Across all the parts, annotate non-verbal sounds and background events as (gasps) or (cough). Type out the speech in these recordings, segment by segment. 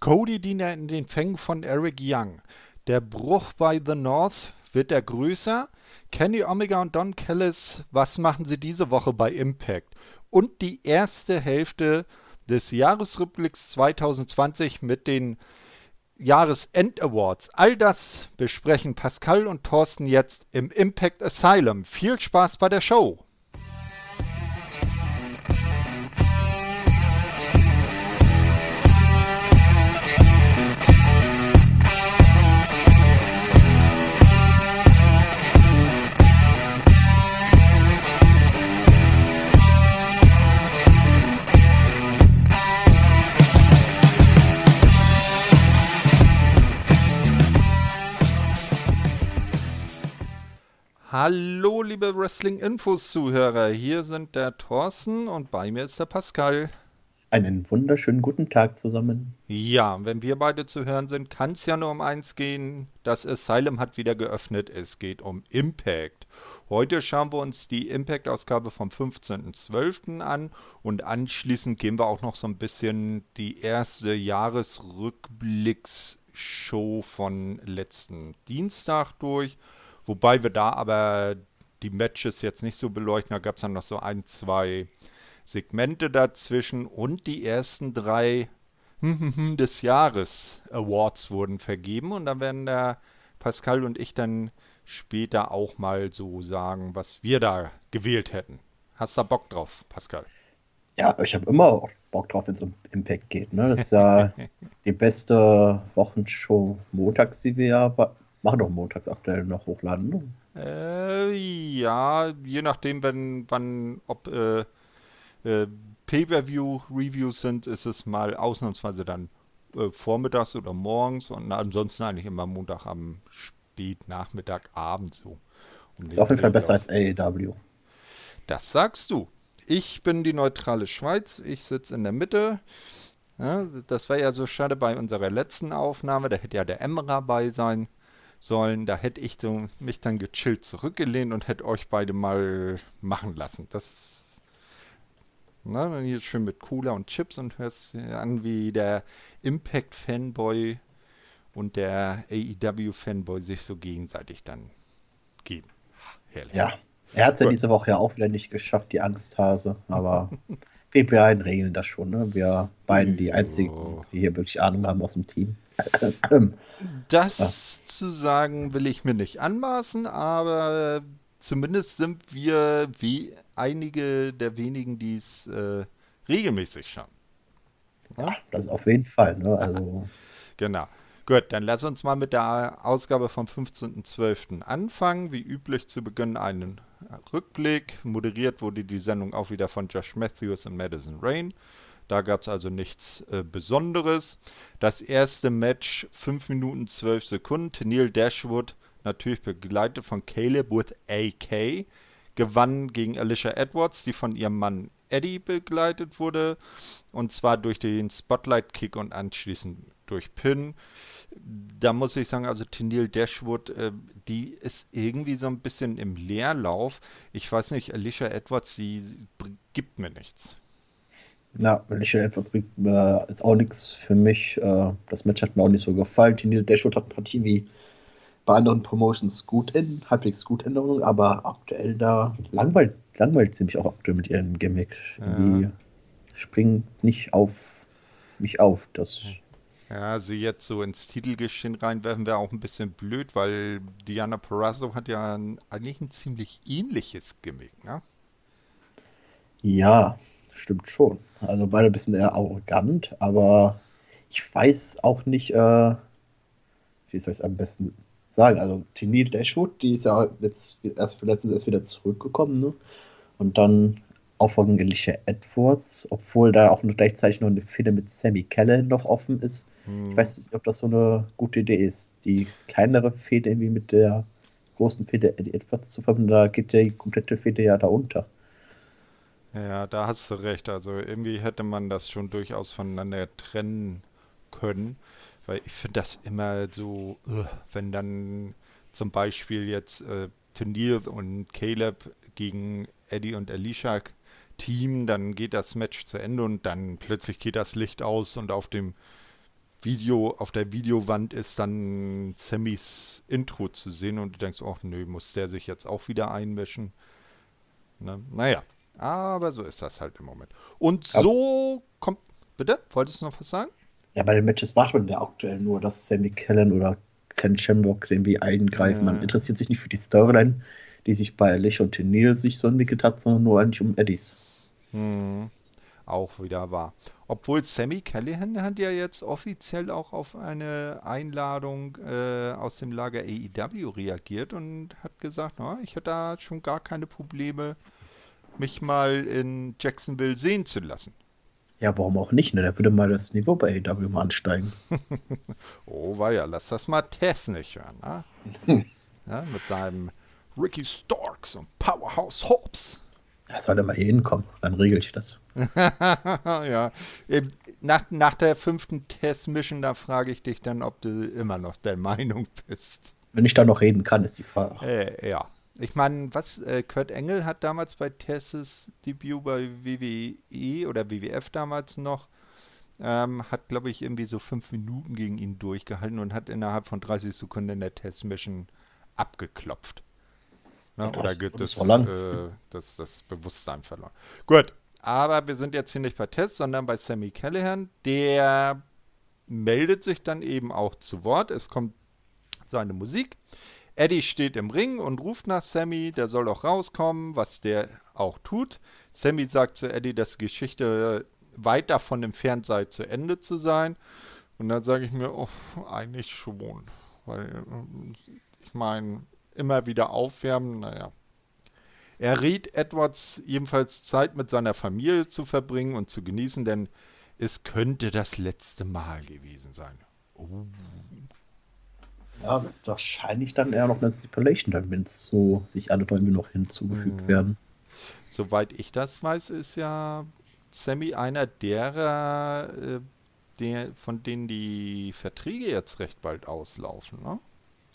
Cody Diener in den Fängen von Eric Young. Der Bruch bei The North wird er größer. Kenny Omega und Don Callis, was machen sie diese Woche bei Impact? Und die erste Hälfte des Jahresrückblicks 2020 mit den Jahresend Awards. All das besprechen Pascal und Thorsten jetzt im Impact Asylum. Viel Spaß bei der Show! Hallo, liebe Wrestling-Infos-Zuhörer. Hier sind der Thorsten und bei mir ist der Pascal. Einen wunderschönen guten Tag zusammen. Ja, wenn wir beide zu hören sind, kann es ja nur um eins gehen. Das Asylum hat wieder geöffnet. Es geht um Impact. Heute schauen wir uns die Impact-Ausgabe vom 15.12. an und anschließend gehen wir auch noch so ein bisschen die erste Jahresrückblicksshow von letzten Dienstag durch. Wobei wir da aber die Matches jetzt nicht so beleuchten. Da gab es dann noch so ein, zwei Segmente dazwischen und die ersten drei des Jahres Awards wurden vergeben und dann werden der Pascal und ich dann später auch mal so sagen, was wir da gewählt hätten. Hast du da Bock drauf, Pascal? Ja, ich habe immer Bock drauf, wenn es um Impact geht. Ne? Das ist ja (laughs) die beste Wochenshow montags, die wir ja machen doch montags aktuell noch hochladen. Ne? Äh, ja, je nachdem, wenn, wann, ob äh, äh, Pay-Per-View-Reviews sind, ist es mal ausnahmsweise dann äh, vormittags oder morgens und ansonsten eigentlich immer Montag am Spätnachmittag, Abend so. Um ist auf jeden Fall besser als AEW. Das sagst du. Ich bin die neutrale Schweiz, ich sitze in der Mitte. Ja, das war ja so schade bei unserer letzten Aufnahme, da hätte ja der Emra bei sein sollen. Da hätte ich so mich dann gechillt zurückgelehnt und hätte euch beide mal machen lassen. Das ist, na, dann hier schön mit Cola und Chips und hörst an, wie der Impact-Fanboy und der AEW-Fanboy sich so gegenseitig dann geben. Herrlich. Ja, er hat es ja diese Woche ja auch wieder nicht geschafft, die Angsthase, aber (laughs) wir beiden regeln das schon. Ne? Wir beiden die einzigen, die hier wirklich Ahnung haben aus dem Team. Das ja. zu sagen will ich mir nicht anmaßen, aber zumindest sind wir wie einige der wenigen, die es äh, regelmäßig schauen. Ja, das auf jeden Fall. Ne? Also... genau. Gut, dann lass uns mal mit der Ausgabe vom 15.12. anfangen. Wie üblich zu Beginn einen Rückblick. Moderiert wurde die Sendung auch wieder von Josh Matthews und Madison Rain. Da gab es also nichts äh, Besonderes. Das erste Match 5 Minuten 12 Sekunden. Neil Dashwood, natürlich begleitet von Caleb with AK, gewann gegen Alicia Edwards, die von ihrem Mann Eddie begleitet wurde. Und zwar durch den Spotlight-Kick und anschließend durch Pin. Da muss ich sagen, also Tennille Dashwood, äh, die ist irgendwie so ein bisschen im Leerlauf. Ich weiß nicht, Alicia Edwards, sie gibt mir nichts. Ja, Michelle Edwards äh, jetzt auch nichts für mich. Äh, das Match hat mir auch nicht so gefallen. Neil Dashwood hat Partien wie bei anderen Promotions gut in, halbwegs gut in Ordnung, aber aktuell da langweilt, langweilt sie mich auch aktuell mit ihrem Gimmick. Ja. Die springt nicht auf mich auf. Das ja, sie jetzt so ins Titelgeschehen reinwerfen wäre auch ein bisschen blöd, weil Diana Perazzo hat ja ein, eigentlich ein ziemlich ähnliches Gimmick, ne? Ja, stimmt schon. Also beide ein bisschen eher arrogant, aber ich weiß auch nicht, äh, wie soll ich es am besten sagen. Also Tini Dashwood, die ist ja jetzt erst letztens erst wieder zurückgekommen, ne? Und dann auch von Alicia Edwards, obwohl da auch noch gleichzeitig noch eine Fehde mit Sammy Keller noch offen ist. Hm. Ich weiß nicht, ob das so eine gute Idee ist. Die kleinere Fehde irgendwie mit der großen Fehde Eddie Edwards zu verbinden, da geht die komplette Fehde ja da unter. Ja, da hast du recht. Also irgendwie hätte man das schon durchaus voneinander trennen können. Weil ich finde das immer so, wenn dann zum Beispiel jetzt äh, Tennille und Caleb gegen Eddie und Alicia Team, dann geht das Match zu Ende und dann plötzlich geht das Licht aus und auf dem Video, auf der Videowand ist dann Sammys Intro zu sehen und du denkst, ach nö, muss der sich jetzt auch wieder einmischen. Ne? Naja, aber so ist das halt im Moment. Und so kommt. Bitte? Wolltest du noch was sagen? Ja, bei den Matches wartet man ja aktuell nur, dass Sammy Kellen oder Ken Shamrock irgendwie eingreifen. Man interessiert sich nicht für die Storyline, die sich bei Alicia und Tenil sich so entwickelt hat, sondern nur eigentlich um Eddies. Hm, auch wieder wahr. Obwohl Sammy Callahan hat ja jetzt offiziell auch auf eine Einladung äh, aus dem Lager AEW reagiert und hat gesagt, na, ich hätte da schon gar keine Probleme, mich mal in Jacksonville sehen zu lassen. Ja, warum auch nicht? Ne? Der würde mal das Niveau bei AEW mal ansteigen. (laughs) oh, war ja, lass das mal Tess nicht hören. Ne? (laughs) ja, mit seinem Ricky Starks und Powerhouse Hobbs. Er soll mal hier hinkommen, dann regel ich das. (laughs) ja, nach, nach der fünften Test-Mission, da frage ich dich dann, ob du immer noch der Meinung bist. Wenn ich da noch reden kann, ist die Frage. Äh, ja. Ich meine, was, äh, Kurt Engel hat damals bei Tesses Debüt bei WWE oder WWF damals noch, ähm, hat, glaube ich, irgendwie so fünf Minuten gegen ihn durchgehalten und hat innerhalb von 30 Sekunden in der Test-Mission abgeklopft. Ne? Oder geht das, äh, das, das Bewusstsein verloren. Gut, aber wir sind jetzt hier nicht bei Test, sondern bei Sammy Callahan. Der meldet sich dann eben auch zu Wort. Es kommt seine Musik. Eddie steht im Ring und ruft nach Sammy, der soll auch rauskommen, was der auch tut. Sammy sagt zu Eddie, dass die Geschichte weit davon entfernt sei, zu Ende zu sein. Und dann sage ich mir, oh, eigentlich schon. Weil, ich meine, immer wieder aufwärmen, naja. Er riet Edwards ebenfalls Zeit mit seiner Familie zu verbringen und zu genießen, denn es könnte das letzte Mal gewesen sein. Oh. Ja, wahrscheinlich dann eher noch eine Stipulation, dann wenn es so sich alle irgendwie noch hinzugefügt hm. werden. Soweit ich das weiß, ist ja Sammy einer derer, äh, der, von denen die Verträge jetzt recht bald auslaufen, ne?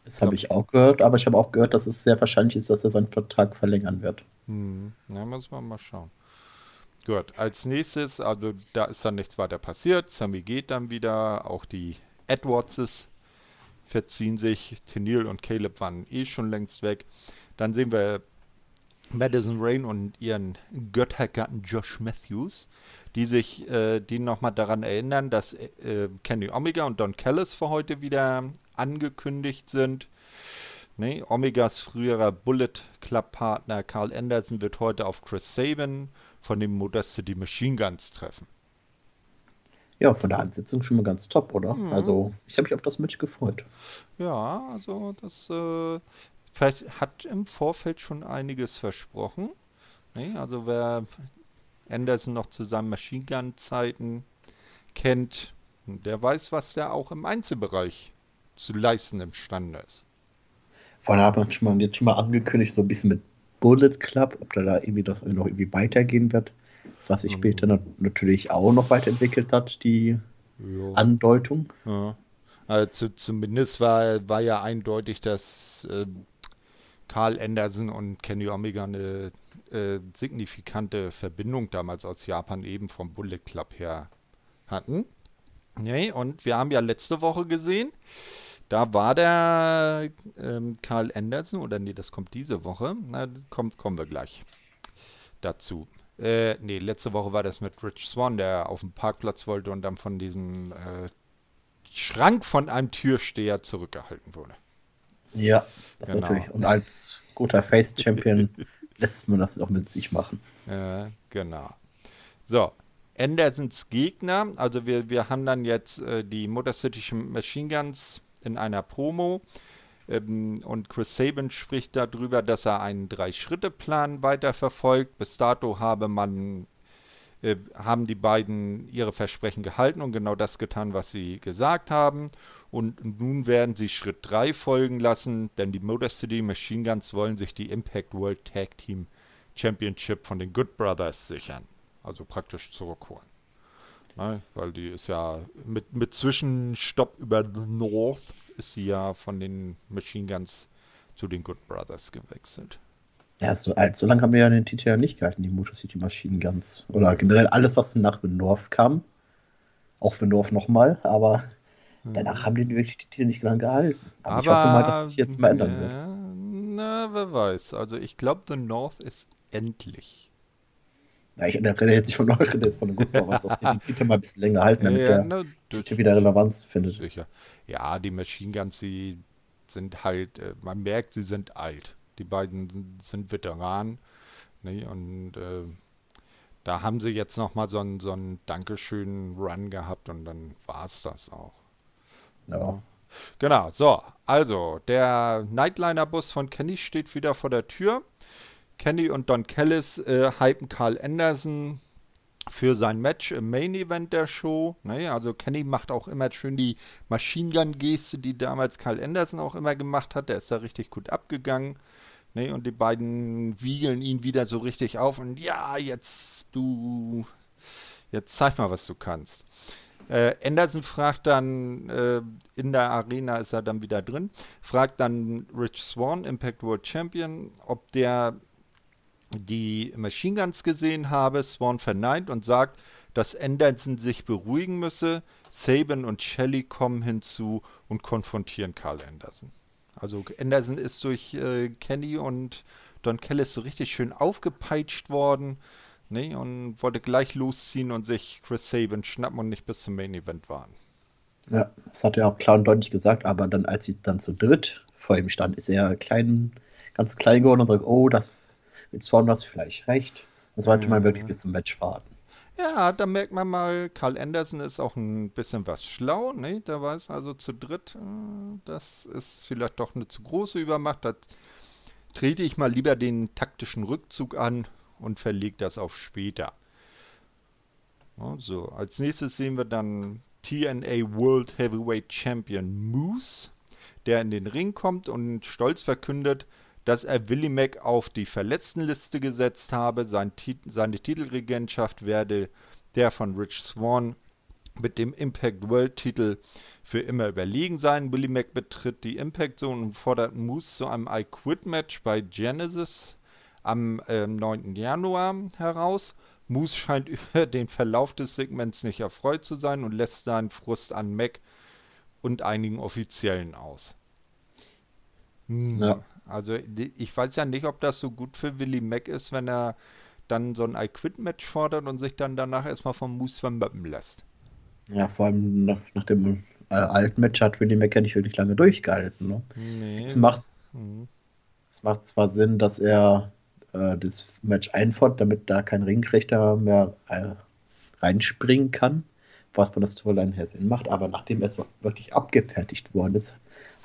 Das habe ich auch gehört, aber ich habe auch gehört, dass es sehr wahrscheinlich ist, dass er seinen Vertrag verlängern wird. Hm, na, muss man mal schauen. Gut, als nächstes, also da ist dann nichts weiter passiert. Sammy geht dann wieder, auch die Edwardses verziehen sich. Tenil und Caleb waren eh schon längst weg. Dann sehen wir Madison Rain und ihren Göttergatten Josh Matthews, die sich, äh, die nochmal daran erinnern, dass äh, Kenny Omega und Don Callis für heute wieder angekündigt sind. Nee, Omegas früherer Bullet Club Partner Carl Anderson wird heute auf Chris Sabin von den Modest City Machine Guns treffen. Ja, von der Ansetzung schon mal ganz top, oder? Mhm. Also, ich habe mich auf das Match gefreut. Ja, also das äh, hat im Vorfeld schon einiges versprochen. Nee, also wer Anderson noch zu seinen Machine Gun Zeiten kennt, der weiß, was der auch im Einzelbereich zu leisten imstande ist. Vor allem hat man schon mal, jetzt schon mal angekündigt, so ein bisschen mit Bullet Club, ob da, da irgendwie das noch irgendwie weitergehen wird, was sich später mhm. natürlich auch noch weiterentwickelt hat, die jo. Andeutung. Ja. Also zumindest war, war ja eindeutig, dass äh, Carl Anderson und Kenny Omega eine äh, signifikante Verbindung damals aus Japan eben vom Bullet Club her hatten. Nee, und wir haben ja letzte Woche gesehen, da war der ähm, Carl Anderson, oder nee, das kommt diese Woche. Na, kommt, kommen wir gleich dazu. Äh, nee, letzte Woche war das mit Rich Swan, der auf dem Parkplatz wollte und dann von diesem äh, Schrank von einem Türsteher zurückgehalten wurde. Ja, das genau. natürlich. Und als guter Face-Champion (laughs) lässt man das auch mit sich machen. Äh, genau. So, Andersons Gegner, also wir, wir haben dann jetzt äh, die Motor City Machine Guns in einer Promo. Ähm, und Chris Sabin spricht darüber, dass er einen Drei-Schritte-Plan weiterverfolgt. Bis dato habe man, äh, haben die beiden ihre Versprechen gehalten und genau das getan, was sie gesagt haben. Und nun werden sie Schritt 3 folgen lassen, denn die Motor City Machine Guns wollen sich die Impact World Tag Team Championship von den Good Brothers sichern. Also praktisch zurückholen. Ne? Weil die ist ja mit, mit Zwischenstopp über The North ist sie ja von den Machine Guns zu den Good Brothers gewechselt. Ja, so, so lange haben wir ja den Titel ja nicht gehalten, die Motor City Machine Guns. Oder generell alles, was nach The North kam. Auch The North nochmal, aber Danach haben die wirklich die Titel nicht lange gehalten. Aber, aber, ich hoffe mal, dass es sich jetzt mal ändern wird. Na, wer weiß. Also ich glaube, The North ist endlich. Ja, ich rede jetzt nicht von euch, rede jetzt von den Guten dass sie die Titel mal ein bisschen länger halten, damit ja, der Titel wieder Relevanz findet. Sicher. Ja, die Machine Guns, die sind halt, äh, man merkt, sie sind alt. Die beiden sind, sind Veteranen. Ne? Und äh, da haben sie jetzt nochmal so einen, so einen Dankeschön-Run gehabt und dann war es das auch. Ja. Genau, so, also der Nightliner-Bus von Kenny steht wieder vor der Tür. Kenny und Don Kellis äh, hypen Carl Anderson für sein Match im Main Event der Show. Ne? Also Kenny macht auch immer schön die Machine Gun Geste, die damals Carl Anderson auch immer gemacht hat. Der ist da richtig gut abgegangen. Ne? Und die beiden wiegeln ihn wieder so richtig auf und ja, jetzt du, jetzt zeig mal, was du kannst. Äh, Anderson fragt dann, äh, in der Arena ist er dann wieder drin, fragt dann Rich Swan, Impact World Champion, ob der die Machine Guns gesehen habe. Swan verneint und sagt, dass Anderson sich beruhigen müsse. Saban und Shelley kommen hinzu und konfrontieren Carl Anderson. Also Anderson ist durch äh, Kenny und Don Kellis so richtig schön aufgepeitscht worden ne, und wollte gleich losziehen und sich Chris Saban schnappen und nicht bis zum Main Event waren. Ja, das hat er auch klar und deutlich gesagt, aber dann, als sie dann zu dritt vor ihm stand, ist er klein, ganz klein geworden und sagt, oh, das mit Swan hast du vielleicht recht. Dann sollte mhm. man wirklich bis zum Match warten. Ja, da merkt man mal, Carl Anderson ist auch ein bisschen was schlau, ne? Der weiß also zu dritt, äh, das ist vielleicht doch eine zu große Übermacht. Da trete ich mal lieber den taktischen Rückzug an und verlege das auf später. So, als nächstes sehen wir dann TNA World Heavyweight Champion Moose, der in den Ring kommt und stolz verkündet, dass er Willie Mack auf die Verletztenliste gesetzt habe. Sein seine Titelregentschaft werde der von Rich Swan mit dem Impact World Titel für immer überlegen sein. Willie Mack betritt die Impact Zone und fordert Moose zu einem I Quit Match bei Genesis am äh, 9. Januar heraus. Moose scheint (laughs) über den Verlauf des Segments nicht erfreut zu sein und lässt seinen Frust an Mac und einigen Offiziellen aus. Hm. Ja. Also ich weiß ja nicht, ob das so gut für Willie Mack ist, wenn er dann so ein I-Quit-Match fordert und sich dann danach erstmal vom Moose vermöppen lässt. Ja, vor allem nach, nach dem äh, alten Match hat Willie Mack ja nicht wirklich lange durchgehalten. Ne? Nee. Es, macht, mhm. es macht zwar Sinn, dass er äh, das Match einfordert, damit da kein Ringrichter mehr äh, reinspringen kann, was von der Storyline her Sinn macht, aber nachdem es wirklich abgefertigt worden ist,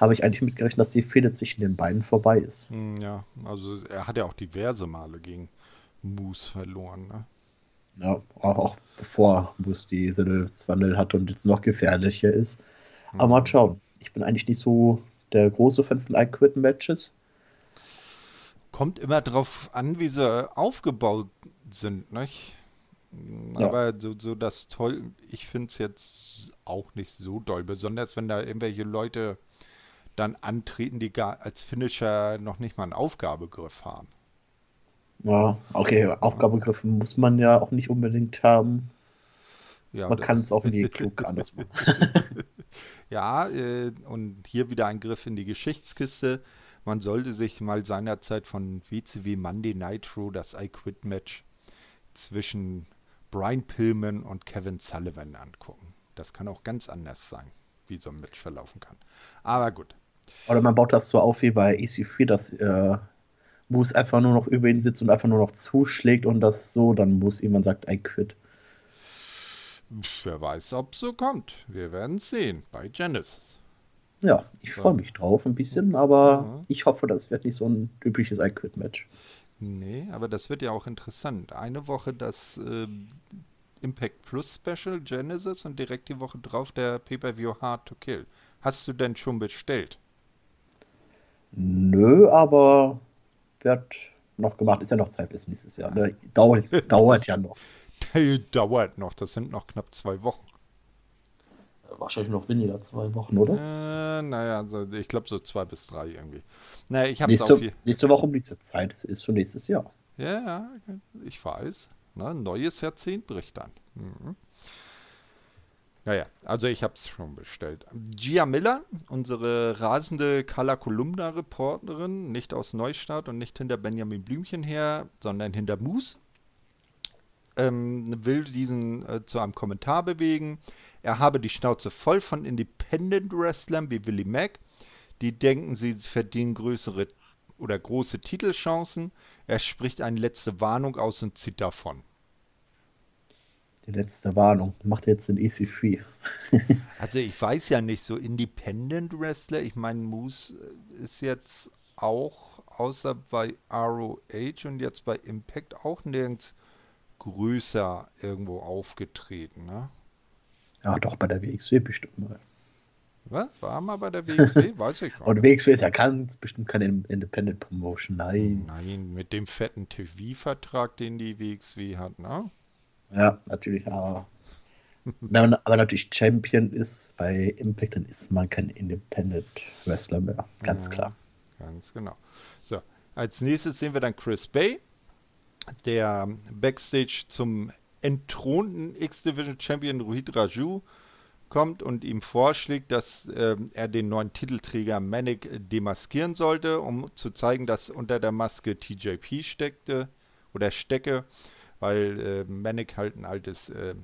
habe ich eigentlich mitgerechnet, dass die Fehde zwischen den beiden vorbei ist. Hm, ja, also er hat ja auch diverse Male gegen Moose verloren, ne? Ja, auch, auch bevor Moose die Sinneswandel hat und jetzt noch gefährlicher ist. Mhm. Aber mal schauen. Ich bin eigentlich nicht so der große Fan von I-Quit-Matches. Kommt immer drauf an, wie sie aufgebaut sind, nicht? Ja. Aber so, so das toll, ich finde es jetzt auch nicht so doll, besonders wenn da irgendwelche Leute dann antreten, die gar als Finisher noch nicht mal einen Aufgabegriff haben. Ja, okay, Aufgabegriff muss man ja auch nicht unbedingt haben. Ja, man kann es auch nie (laughs) klug anders machen. (laughs) ja, äh, und hier wieder ein Griff in die Geschichtskiste. Man sollte sich mal seinerzeit von WCW Monday Nitro das I Quit Match zwischen Brian Pillman und Kevin Sullivan angucken. Das kann auch ganz anders sein, wie so ein Match verlaufen kann. Aber gut. Oder man baut das so auf wie bei EC3, dass äh, Moose einfach nur noch über ihn sitzt und einfach nur noch zuschlägt und das so dann Moose irgendwann sagt, I quit. Wer weiß, ob so kommt. Wir werden es sehen bei Genesis. Ja, ich freue mich drauf ein bisschen, aber ja. ich hoffe, das wird nicht so ein übliches I Quit Match. Nee, aber das wird ja auch interessant. Eine Woche das äh, Impact Plus Special Genesis und direkt die Woche drauf der Pay-Per-View Hard to Kill. Hast du denn schon bestellt? Nö, aber wird noch gemacht. Ist ja noch Zeit bis nächstes Jahr. Ne? Dauert, (laughs) dauert ja noch. dauert noch. Das sind noch knapp zwei Wochen. Wahrscheinlich noch weniger, zwei Wochen, oder? Äh, naja, also ich glaube so zwei bis drei irgendwie. Naja, ich habe nächste, auch hier. Nächste Woche um diese Zeit ist schon nächstes Jahr. Ja, ja, ich weiß. Na, neues Jahrzehnt bricht dann. Mhm. Naja, also ich habe es schon bestellt. Gia Miller, unsere rasende Kala Kolumna-Reporterin, nicht aus Neustadt und nicht hinter Benjamin Blümchen her, sondern hinter Moose, ähm, will diesen äh, zu einem Kommentar bewegen. Er habe die Schnauze voll von Independent-Wrestlern wie Willie Mack, die denken, sie verdienen größere oder große Titelchancen. Er spricht eine letzte Warnung aus und zieht davon. Die letzte Warnung. Macht jetzt den EC3. (laughs) also ich weiß ja nicht, so Independent Wrestler, ich meine, Moose ist jetzt auch außer bei ROH und jetzt bei Impact auch nirgends größer irgendwo aufgetreten, ne? Ja, doch bei der WXW bestimmt mal. Was? War mal bei der WXW? (laughs) Weiß ich gar nicht. Und WXW ist ja ganz bestimmt keine Independent Promotion, nein. Nein, mit dem fetten TV-Vertrag, den die WXW hat, ne? Ja, natürlich, aber wenn man aber natürlich Champion ist bei Impact, dann ist man kein Independent Wrestler mehr. Ganz ja, klar. Ganz genau. So, als nächstes sehen wir dann Chris Bay, der Backstage zum entthronten X-Division Champion Rohit Raju kommt und ihm vorschlägt, dass äh, er den neuen Titelträger Manic demaskieren sollte, um zu zeigen, dass unter der Maske TJP steckte oder stecke, weil äh, Manic halt ein altes äh,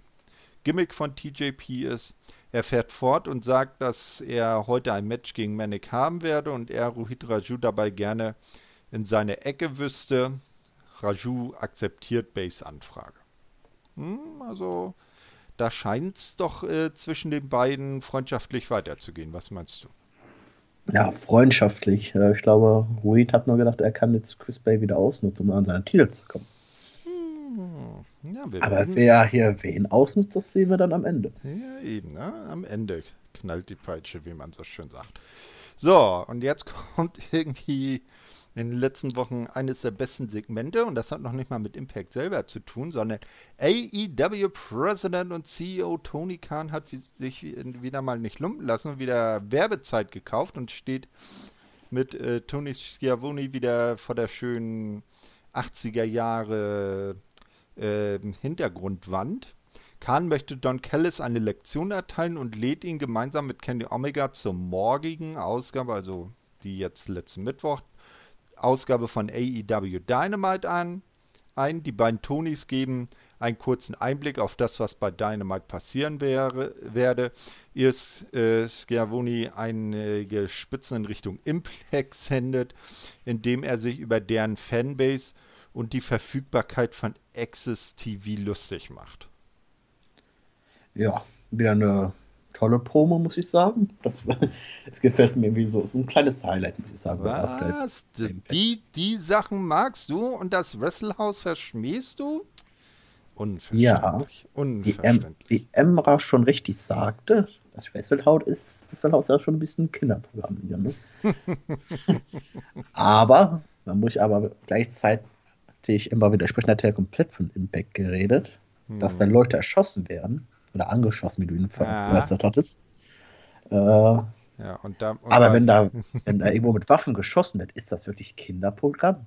Gimmick von TJP ist. Er fährt fort und sagt, dass er heute ein Match gegen Manic haben werde und er Rohit Raju dabei gerne in seine Ecke wüsste. Raju akzeptiert Base Anfrage. Hm, also da scheint es doch äh, zwischen den beiden freundschaftlich weiterzugehen. Was meinst du? Ja, freundschaftlich. Äh, ich glaube, Reed hat nur gedacht, er kann jetzt Chris Bay wieder ausnutzen, um an seinen Titel zu kommen. Ja, Aber wer hier wen ausnutzt, das sehen wir dann am Ende. Ja, eben, ne? Am Ende knallt die Peitsche, wie man so schön sagt. So, und jetzt (laughs) kommt irgendwie in den letzten Wochen eines der besten Segmente und das hat noch nicht mal mit Impact selber zu tun, sondern AEW President und CEO Tony Khan hat sich wieder mal nicht lumpen lassen und wieder Werbezeit gekauft und steht mit äh, Tony Schiavone wieder vor der schönen 80er Jahre äh, Hintergrundwand. Khan möchte Don Callis eine Lektion erteilen und lädt ihn gemeinsam mit Kenny Omega zur morgigen Ausgabe, also die jetzt letzten Mittwoch, Ausgabe von AEW Dynamite an, ein. Die beiden Tonys geben einen kurzen Einblick auf das, was bei Dynamite passieren wäre, werde. Erst äh, Schiavoni einige Spitzen in Richtung Implex sendet, indem er sich über deren Fanbase und die Verfügbarkeit von Access TV lustig macht. Ja, wieder eine tolle Promo, muss ich sagen. Das, (laughs) es gefällt mir irgendwie so. So ein kleines Highlight, muss ich sagen. Was? Die, die Sachen magst du und das Wrestlehouse verschmähst du? Unverständlich. Ja, Unverständlich. Wie, wie Emra schon richtig sagte, das Wrestlehouse ist, Wrestlehouse ist schon ein bisschen ein Kinderprogramm hier. Ne? (laughs) (laughs) aber, man muss aber gleichzeitig immer widersprechen, hat er komplett von Impact geredet, hm. dass dann Leute erschossen werden oder angeschossen, wie du ihn verwässert ja. hattest. Äh, ja, und da, und aber wenn da, (laughs) wenn da irgendwo mit Waffen geschossen wird, ist das wirklich Kinderprogramm?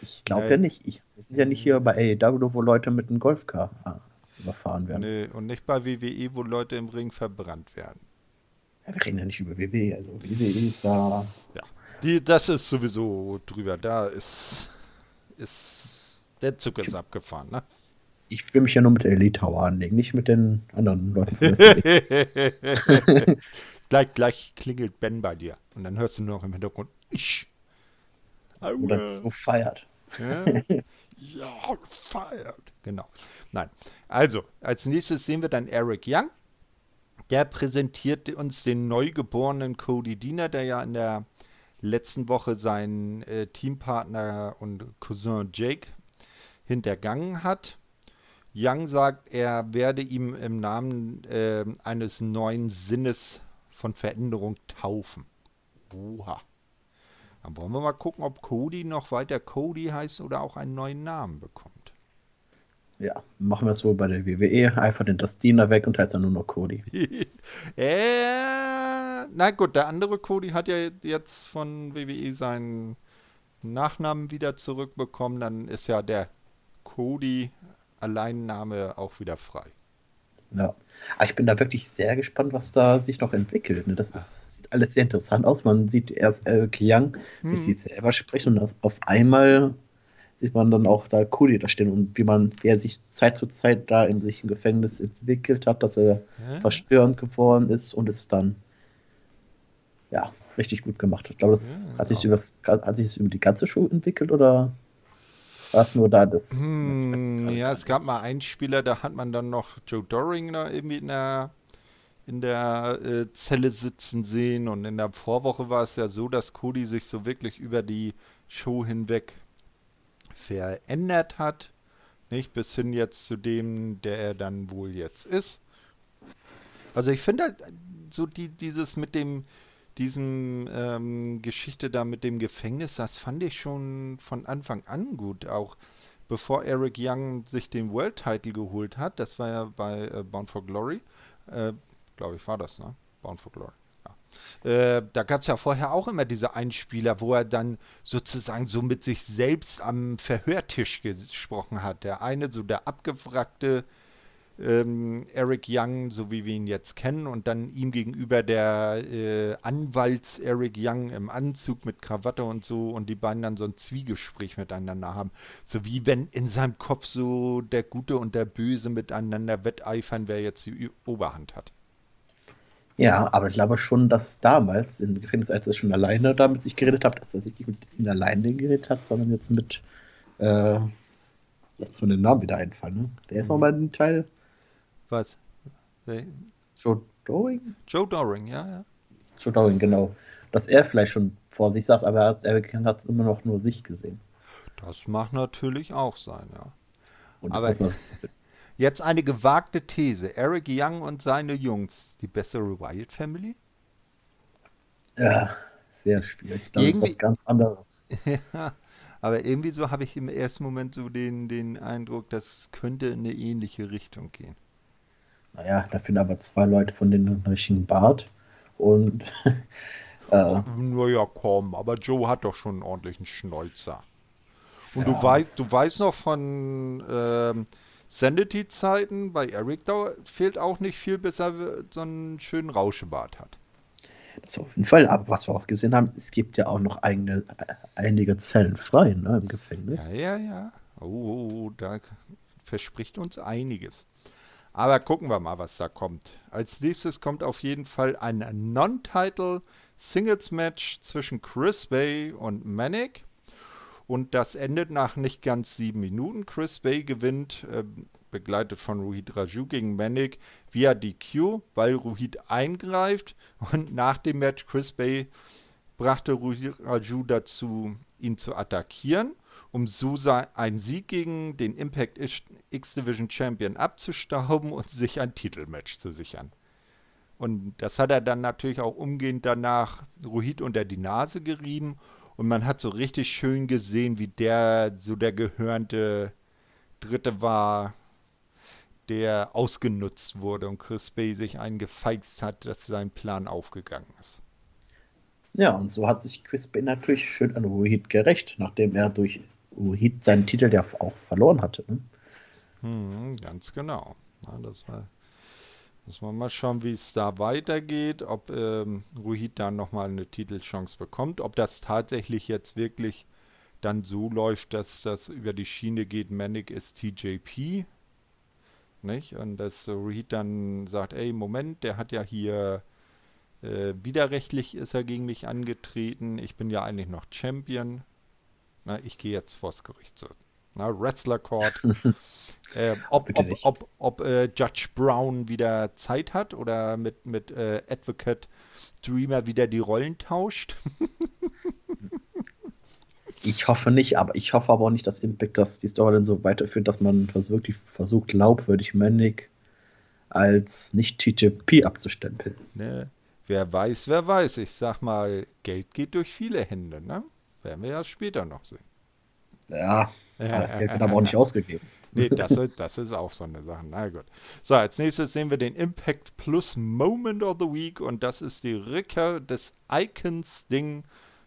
Ich glaube ja, ja, nicht. Ich, wir sind ja nicht hier bei AEW, wo Leute mit einem Golfcar ah, überfahren werden. Nee, und nicht bei WWE, wo Leute im Ring verbrannt werden. Ja, wir reden ja nicht über WWE. Also WWE ist ja. Ja, die, das ist sowieso drüber. Da ist, ist der Zug ist abgefahren, ne? ich will mich ja nur mit der Elite Tower anlegen, nicht mit den anderen Leuten. (laughs) gleich, gleich klingelt Ben bei dir und dann hörst du nur noch im Hintergrund. Ich. Oder so feiert. Ja, ja, feiert. Genau. Nein. Also, als nächstes sehen wir dann Eric Young. Der präsentiert uns den neugeborenen Cody Diener, der ja in der letzten Woche seinen äh, Teampartner und Cousin Jake hintergangen hat. Young sagt, er werde ihm im Namen äh, eines neuen Sinnes von Veränderung taufen. Oha. Dann wollen wir mal gucken, ob Cody noch weiter Cody heißt oder auch einen neuen Namen bekommt. Ja, machen wir es wohl bei der WWE. Einfach den Dustina weg und heißt dann nur noch Cody. (laughs) äh, na gut, der andere Cody hat ja jetzt von WWE seinen Nachnamen wieder zurückbekommen. Dann ist ja der Cody Alleinnahme auch wieder frei. Ja. Aber ich bin da wirklich sehr gespannt, was da sich noch entwickelt. Ne? Das ist, sieht alles sehr interessant aus. Man sieht erst Eric Young, hm. wie sie selber sprechen, und auf einmal sieht man dann auch da Cody da stehen und wie man, wie er sich Zeit zu Zeit da in sich im Gefängnis entwickelt hat, dass er ja. verstörend geworden ist und es dann ja richtig gut gemacht hat. Ich glaube, das ja, hat, sich über, über die ganze Show entwickelt oder war es nur da? Das, hm, ja, es gab mal einen Spieler, da hat man dann noch Joe Doring da irgendwie in der in der äh, Zelle sitzen sehen und in der Vorwoche war es ja so, dass Cody sich so wirklich über die Show hinweg verändert hat, nicht bis hin jetzt zu dem, der er dann wohl jetzt ist. Also ich finde halt so die, dieses mit dem, diesem ähm, Geschichte da mit dem Gefängnis, das fand ich schon von Anfang an gut. Auch bevor Eric Young sich den World Title geholt hat, das war ja bei äh, Bound for Glory, äh, glaube ich war das, ne? Bound for Glory. Äh, da gab es ja vorher auch immer diese Einspieler, wo er dann sozusagen so mit sich selbst am Verhörtisch gesprochen hat. Der eine, so der abgewrackte ähm, Eric Young, so wie wir ihn jetzt kennen, und dann ihm gegenüber der äh, Anwalts Eric Young im Anzug mit Krawatte und so, und die beiden dann so ein Zwiegespräch miteinander haben. So wie wenn in seinem Kopf so der Gute und der Böse miteinander wetteifern, wer jetzt die Oberhand hat. Ja, aber ich glaube schon, dass damals im Gefängnis, als er schon alleine da mit sich geredet hat, dass er sich nicht mit ihm alleine geredet hat, sondern jetzt mit, äh, jetzt so den Namen wieder einfallen, ne? Der ist mhm. mal ein Teil. Was? Joe Doring? Joe Doring, ja, ja. Joe Doring, genau. Dass er vielleicht schon vor sich saß, aber er, hat es immer noch nur sich gesehen. Das mag natürlich auch sein, ja. Und aber (laughs) Jetzt eine gewagte These. Eric Young und seine Jungs, die bessere Wyatt Family? Ja, sehr schwierig. Das irgendwie, ist was ganz anderes. (laughs) ja, aber irgendwie so habe ich im ersten Moment so den, den Eindruck, das könnte in eine ähnliche Richtung gehen. Naja, da finden aber zwei Leute von den richtigen Bart und. (laughs) äh, naja, komm, aber Joe hat doch schon einen ordentlichen Schnäuzer. Und ja. du, weißt, du weißt noch von. Ähm, Sanity-Zeiten bei Eric da fehlt auch nicht viel, bis er so einen schönen Rauschebart hat. Das auf jeden Fall, aber was wir auch gesehen haben, es gibt ja auch noch eigene, einige Zellen frei ne, im Gefängnis. Ja, ja, ja. Oh, oh, oh, da verspricht uns einiges. Aber gucken wir mal, was da kommt. Als nächstes kommt auf jeden Fall ein Non-Title Singles Match zwischen Chris Bay und Manic. Und das endet nach nicht ganz sieben Minuten. Chris Bay gewinnt, äh, begleitet von Ruhid Raju gegen Manic via DQ, weil Ruhid eingreift. Und nach dem Match Chris Bay brachte Ruhid Raju dazu, ihn zu attackieren, um so einen Sieg gegen den Impact X-Division Champion abzustauben und sich ein Titelmatch zu sichern. Und das hat er dann natürlich auch umgehend danach Ruhid unter die Nase gerieben und man hat so richtig schön gesehen, wie der so der gehörnte Dritte war, der ausgenutzt wurde und Chris Bay sich eingefeixt hat, dass sein Plan aufgegangen ist. Ja, und so hat sich Chris Bay natürlich schön an Rohit gerecht, nachdem er durch Rohit seinen Titel ja auch verloren hatte. Ne? Hm, ganz genau. Ja, das war Müssen wir mal schauen, wie es da weitergeht, ob ähm, Ruhid dann nochmal eine Titelchance bekommt, ob das tatsächlich jetzt wirklich dann so läuft, dass das über die Schiene geht, Manic ist TJP, nicht? Und dass Ruhid dann sagt, ey, Moment, der hat ja hier äh, widerrechtlich ist er gegen mich angetreten, ich bin ja eigentlich noch Champion, na, ich gehe jetzt vors Gericht so. Na, Wrestler Court. (laughs) äh, ob ob, ob, ob äh, Judge Brown wieder Zeit hat oder mit, mit äh, Advocate Dreamer wieder die Rollen tauscht. (laughs) ich hoffe nicht, aber ich hoffe aber auch nicht, dass Impact das die Story dann so weiterführt, dass man wirklich versucht, glaubwürdig Manic als nicht TJP abzustempeln. Ne, wer weiß, wer weiß. Ich sag mal, Geld geht durch viele Hände, ne? Werden wir ja später noch sehen. Ja, ja, das Geld wird aber auch nicht ausgegeben. (laughs) Nee, das, das ist auch so eine Sache. Na gut. So, als nächstes sehen wir den Impact Plus Moment of the Week und das ist die Rückkehr des Icons Ding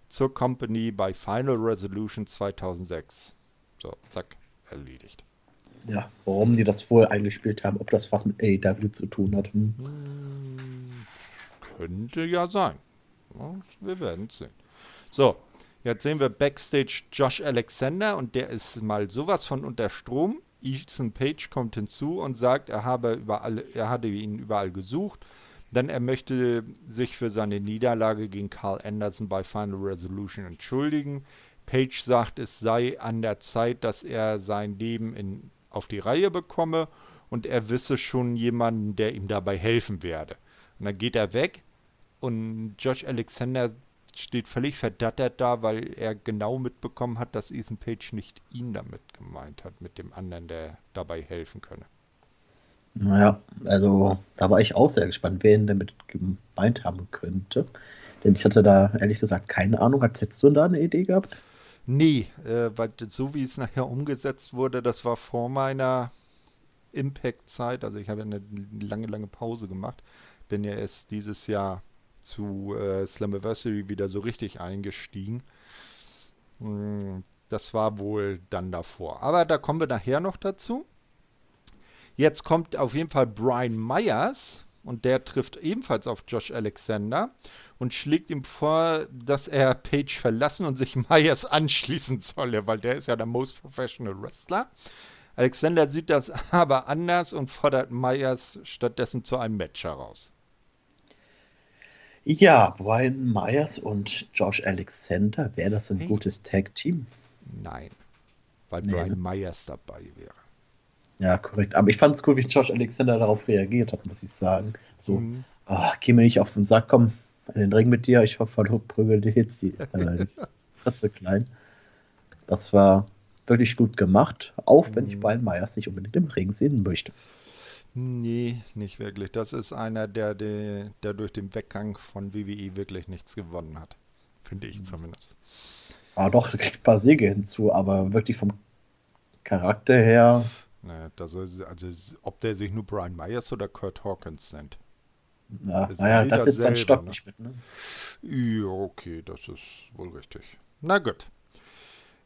zur Company bei Final Resolution 2006. So, zack, erledigt. Ja, warum die das wohl eingespielt haben, ob das was mit AEW zu tun hat. Hm. Könnte ja sein. Ja, wir werden es sehen. So, jetzt sehen wir Backstage Josh Alexander und der ist mal sowas von unter Strom. Ethan Page kommt hinzu und sagt, er habe überall, er hatte ihn überall gesucht, denn er möchte sich für seine Niederlage gegen Carl Anderson bei Final Resolution entschuldigen. Page sagt, es sei an der Zeit, dass er sein Leben in, auf die Reihe bekomme und er wisse schon jemanden, der ihm dabei helfen werde. Und dann geht er weg und Josh Alexander steht völlig verdattert da, weil er genau mitbekommen hat, dass Ethan Page nicht ihn damit gemeint hat, mit dem anderen, der dabei helfen könne. Naja, also da war ich auch sehr gespannt, wer ihn damit gemeint haben könnte. Denn ich hatte da ehrlich gesagt keine Ahnung. Hat Tetsun da eine Idee gehabt? Nee, äh, weil so wie es nachher umgesetzt wurde, das war vor meiner Impact-Zeit. Also ich habe eine lange, lange Pause gemacht. Bin ja erst dieses Jahr zu äh, Slammiversary wieder so richtig eingestiegen. Hm, das war wohl dann davor. Aber da kommen wir nachher noch dazu. Jetzt kommt auf jeden Fall Brian Myers und der trifft ebenfalls auf Josh Alexander und schlägt ihm vor, dass er Page verlassen und sich (laughs) Myers anschließen solle, weil der ist ja der Most Professional Wrestler. Alexander sieht das (laughs) aber anders und fordert Myers stattdessen zu einem Match heraus. Ja, Brian Myers und Josh Alexander, wäre das ein hey. gutes Tag-Team? Nein, weil nee, Brian ne? Myers dabei wäre. Ja, korrekt. Aber ich fand es cool, wie Josh Alexander darauf reagiert hat, muss ich sagen. So, mhm. oh, geh mir nicht auf den Sack, komm, in den Ring mit dir, ich hoffe, du prügel dir jetzt die (laughs) äh, Fresse klein. Das war wirklich gut gemacht, auch wenn ich mhm. Brian Myers nicht unbedingt im Ring sehen möchte. Nee, nicht wirklich. Das ist einer, der, der, der durch den Weggang von WWE wirklich nichts gewonnen hat. Finde ich mhm. zumindest. Ah, doch, kriegt ein paar Siege hinzu, aber wirklich vom Charakter her. Naja, ist, also ob der sich nur Brian Myers oder Kurt Hawkins nennt. Ja, naja, das ist sein Stock ne? nicht mit, ne? Ja, okay, das ist wohl richtig. Na gut.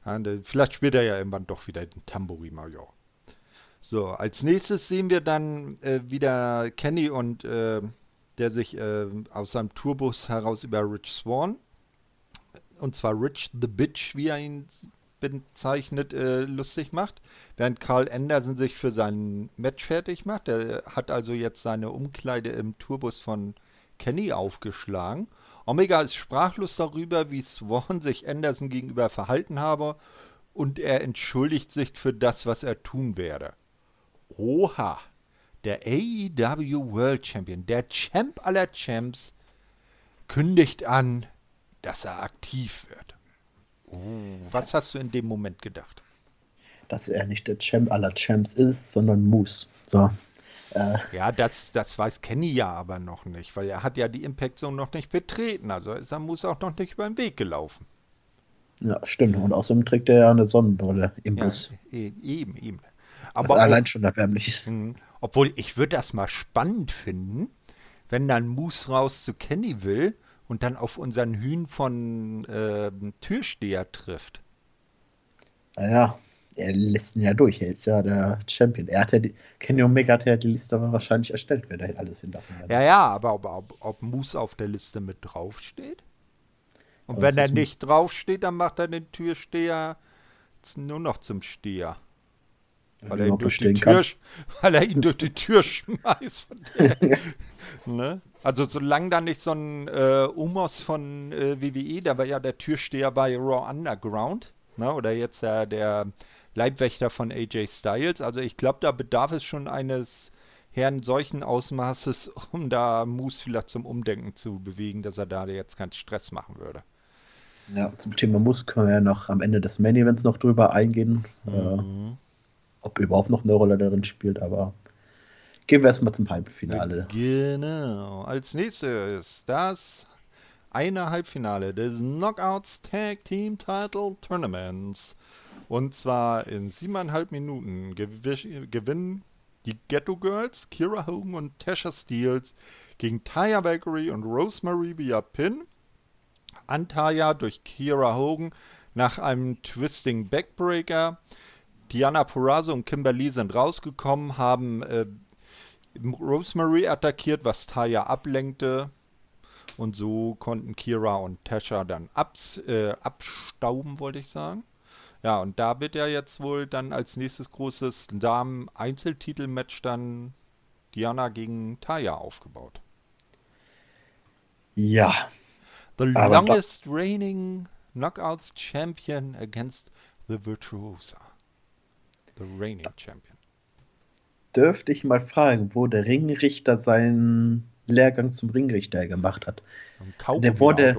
Und, äh, vielleicht spielt er ja irgendwann doch wieder den Tambourine Major. So, als nächstes sehen wir dann äh, wieder Kenny und äh, der sich äh, aus seinem Tourbus heraus über Rich Swan, und zwar Rich the Bitch, wie er ihn bezeichnet, äh, lustig macht, während Carl Anderson sich für sein Match fertig macht. Er hat also jetzt seine Umkleide im Tourbus von Kenny aufgeschlagen. Omega ist sprachlos darüber, wie Swan sich Anderson gegenüber verhalten habe und er entschuldigt sich für das, was er tun werde. Oha, der AEW World Champion, der Champ aller Champs, kündigt an, dass er aktiv wird. Oh, was hast du in dem Moment gedacht? Dass er nicht der Champ aller Champs ist, sondern Moose. So. Äh. Ja, das, das weiß Kenny ja aber noch nicht, weil er hat ja die Impact Zone noch nicht betreten. Also ist er Moose auch noch nicht über den Weg gelaufen. Ja, stimmt. Und außerdem trägt er ja eine Sonnenbrille im ja, Bus. E, eben, eben. Aber Was allein schon erbärmlich ist. Mh, obwohl, ich würde das mal spannend finden, wenn dann Moose raus zu Kenny will und dann auf unseren Hühn von äh, Türsteher trifft. Naja, er lässt ihn ja durch. Er ist ja der Champion. Er hat ja die, Kenny Omega hat ja die Liste wahrscheinlich erstellt, wer da alles hinterher Ja, ja, aber ob, ob, ob Moose auf der Liste mit draufsteht? Und aber wenn er nicht draufsteht, dann macht er den Türsteher nur noch zum Steher. Weil er, ihn durch die Tür, (laughs) weil er ihn durch die Tür schmeißt. (laughs) ne? Also solange da nicht so ein äh, Umos von äh, WWE, der war ja der Türsteher bei Raw Underground, ne? oder jetzt ja der Leibwächter von AJ Styles. Also ich glaube, da bedarf es schon eines Herrn solchen Ausmaßes, (laughs) um da Moose vielleicht zum Umdenken zu bewegen, dass er da jetzt keinen Stress machen würde. Ja, zum Thema Moose können wir ja noch am Ende des Main Events noch drüber eingehen. Mhm. Äh, ob überhaupt noch eine Rolle darin spielt, aber gehen wir erstmal zum Halbfinale. Genau. Als nächstes das eine Halbfinale des Knockouts Tag Team Title Tournaments. Und zwar in siebeneinhalb Minuten gewinnen die Ghetto Girls, Kira Hogan und Tasha Steels gegen Taya Bakery und Rosemary via Pin. Antaya durch Kira Hogan nach einem Twisting Backbreaker Diana Purrazzo und Kimberly sind rausgekommen, haben äh, Rosemary attackiert, was Taya ablenkte. Und so konnten Kira und Tasha dann abs, äh, abstauben, wollte ich sagen. Ja, und da wird ja jetzt wohl dann als nächstes großes Damen-Einzeltitel-Match dann Diana gegen Taya aufgebaut. Ja. The longest reigning Knockouts Champion against the Virtuosa. The reigning Champion. Dürfte ich mal fragen, wo der Ringrichter seinen Lehrgang zum Ringrichter gemacht hat? Der wurde,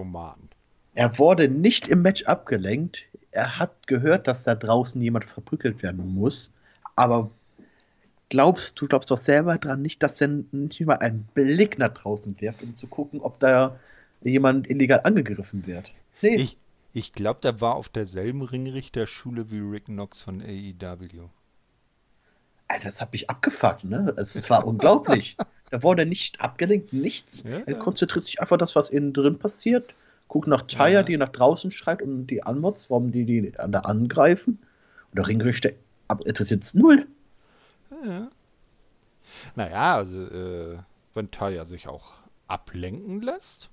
er wurde nicht im Match abgelenkt. Er hat gehört, dass da draußen jemand verprügelt werden muss. Aber glaubst du, glaubst doch selber dran nicht, dass er nicht mal einen Blick nach draußen wirft, um zu gucken, ob da jemand illegal angegriffen wird? Nee. Ich, ich glaube, der war auf derselben Ringrichterschule wie Rick Knox von AEW. Alter, das hat mich abgefuckt, ne? Es war unglaublich. (laughs) Da wurde nicht abgelenkt, nichts. Ja, er konzentriert sich einfach auf das, was innen drin passiert. Guckt nach Taya, ja. die nach draußen schreit und die anmotzt, warum die die da angreifen. Und der Ringrichter interessiert es null. Ja. Naja, also, äh, wenn Taya sich auch ablenken lässt,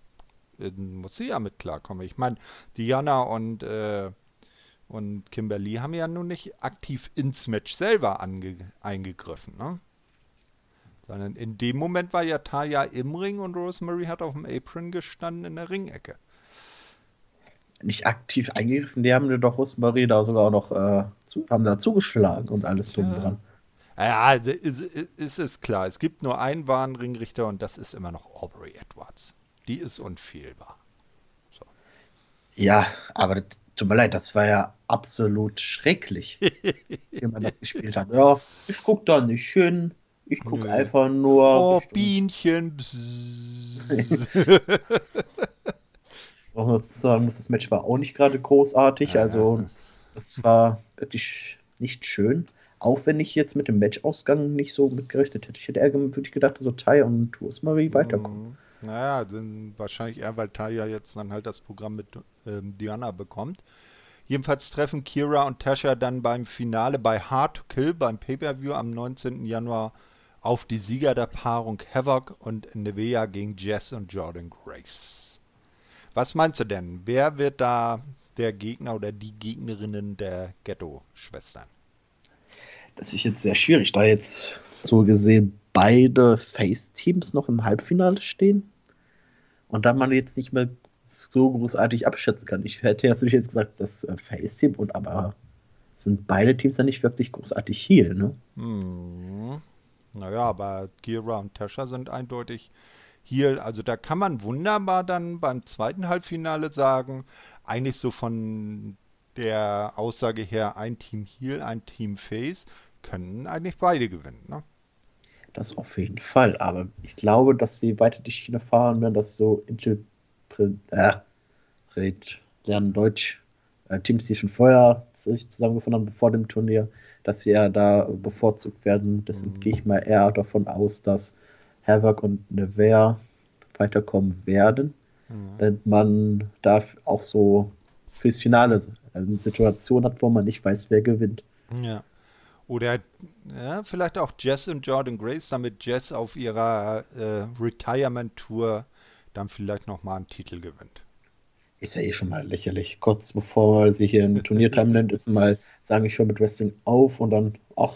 muss sie ja mit klarkommen. Ich meine, Diana und, äh, und Kimberly haben ja nun nicht aktiv ins Match selber eingegriffen, ne? Sondern in dem Moment war ja Taya im Ring und Rosemary hat auf dem Apron gestanden in der Ringecke. Nicht aktiv eingegriffen, die haben doch Rosemary da sogar noch äh, zu, haben da zugeschlagen und alles drum ja. dran. Ja, ist, ist, ist klar. Es gibt nur einen wahren Ringrichter und das ist immer noch Aubrey Edwards die ist unfehlbar. So. Ja, aber tut mir leid, das war ja absolut schrecklich, (laughs) wie man das gespielt hat. Ja, ich guck da nicht hin. Ich guck Nö. einfach nur. Oh, Bienchen. auch nur zu sagen das Match war auch nicht gerade großartig. Ja, also, das war wirklich nicht schön. Auch wenn ich jetzt mit dem Matchausgang nicht so mitgerechnet hätte. Ich hätte eher wirklich gedacht, so Tai und Rosemarie weiterkommen. Mhm. Naja, dann wahrscheinlich eher, weil Taya jetzt dann halt das Programm mit ähm, Diana bekommt. Jedenfalls treffen Kira und Tasha dann beim Finale bei Hard to Kill beim Pay-Per-View am 19. Januar auf die Sieger der Paarung Havoc und Nevea gegen Jess und Jordan Grace. Was meinst du denn? Wer wird da der Gegner oder die Gegnerinnen der Ghetto-Schwestern? Das ist jetzt sehr schwierig, da jetzt so gesehen beide Face-Teams noch im Halbfinale stehen und da man jetzt nicht mehr so großartig abschätzen kann. Ich hätte natürlich jetzt gesagt, das äh, Face-Team und aber sind beide Teams ja nicht wirklich großartig Heal, ne? Hm. Naja, aber Gira und Tasha sind eindeutig Heal. Also da kann man wunderbar dann beim zweiten Halbfinale sagen, eigentlich so von der Aussage her, ein Team Heal, ein Team Face, können eigentlich beide gewinnen, ne? Das auf jeden Fall. Aber ich glaube, dass sie weiter die Schiene fahren werden, dass so interpret äh, lernen Deutsch äh, Teams, die schon vorher sich zusammengefunden haben, bevor dem Turnier, dass sie ja da bevorzugt werden. Deswegen mhm. gehe ich mal eher davon aus, dass Havoc und Nevea weiterkommen werden. Mhm. Wenn man da auch so fürs Finale eine Situation hat, wo man nicht weiß, wer gewinnt. Ja. Oder ja, vielleicht auch Jess und Jordan Grace, damit Jess auf ihrer äh, Retirement-Tour dann vielleicht nochmal einen Titel gewinnt. Ist ja eh schon mal lächerlich. Kurz bevor sie hier ein (laughs) Turniertime nennt, ist mal, sage ich schon mit Wrestling auf und dann, ach,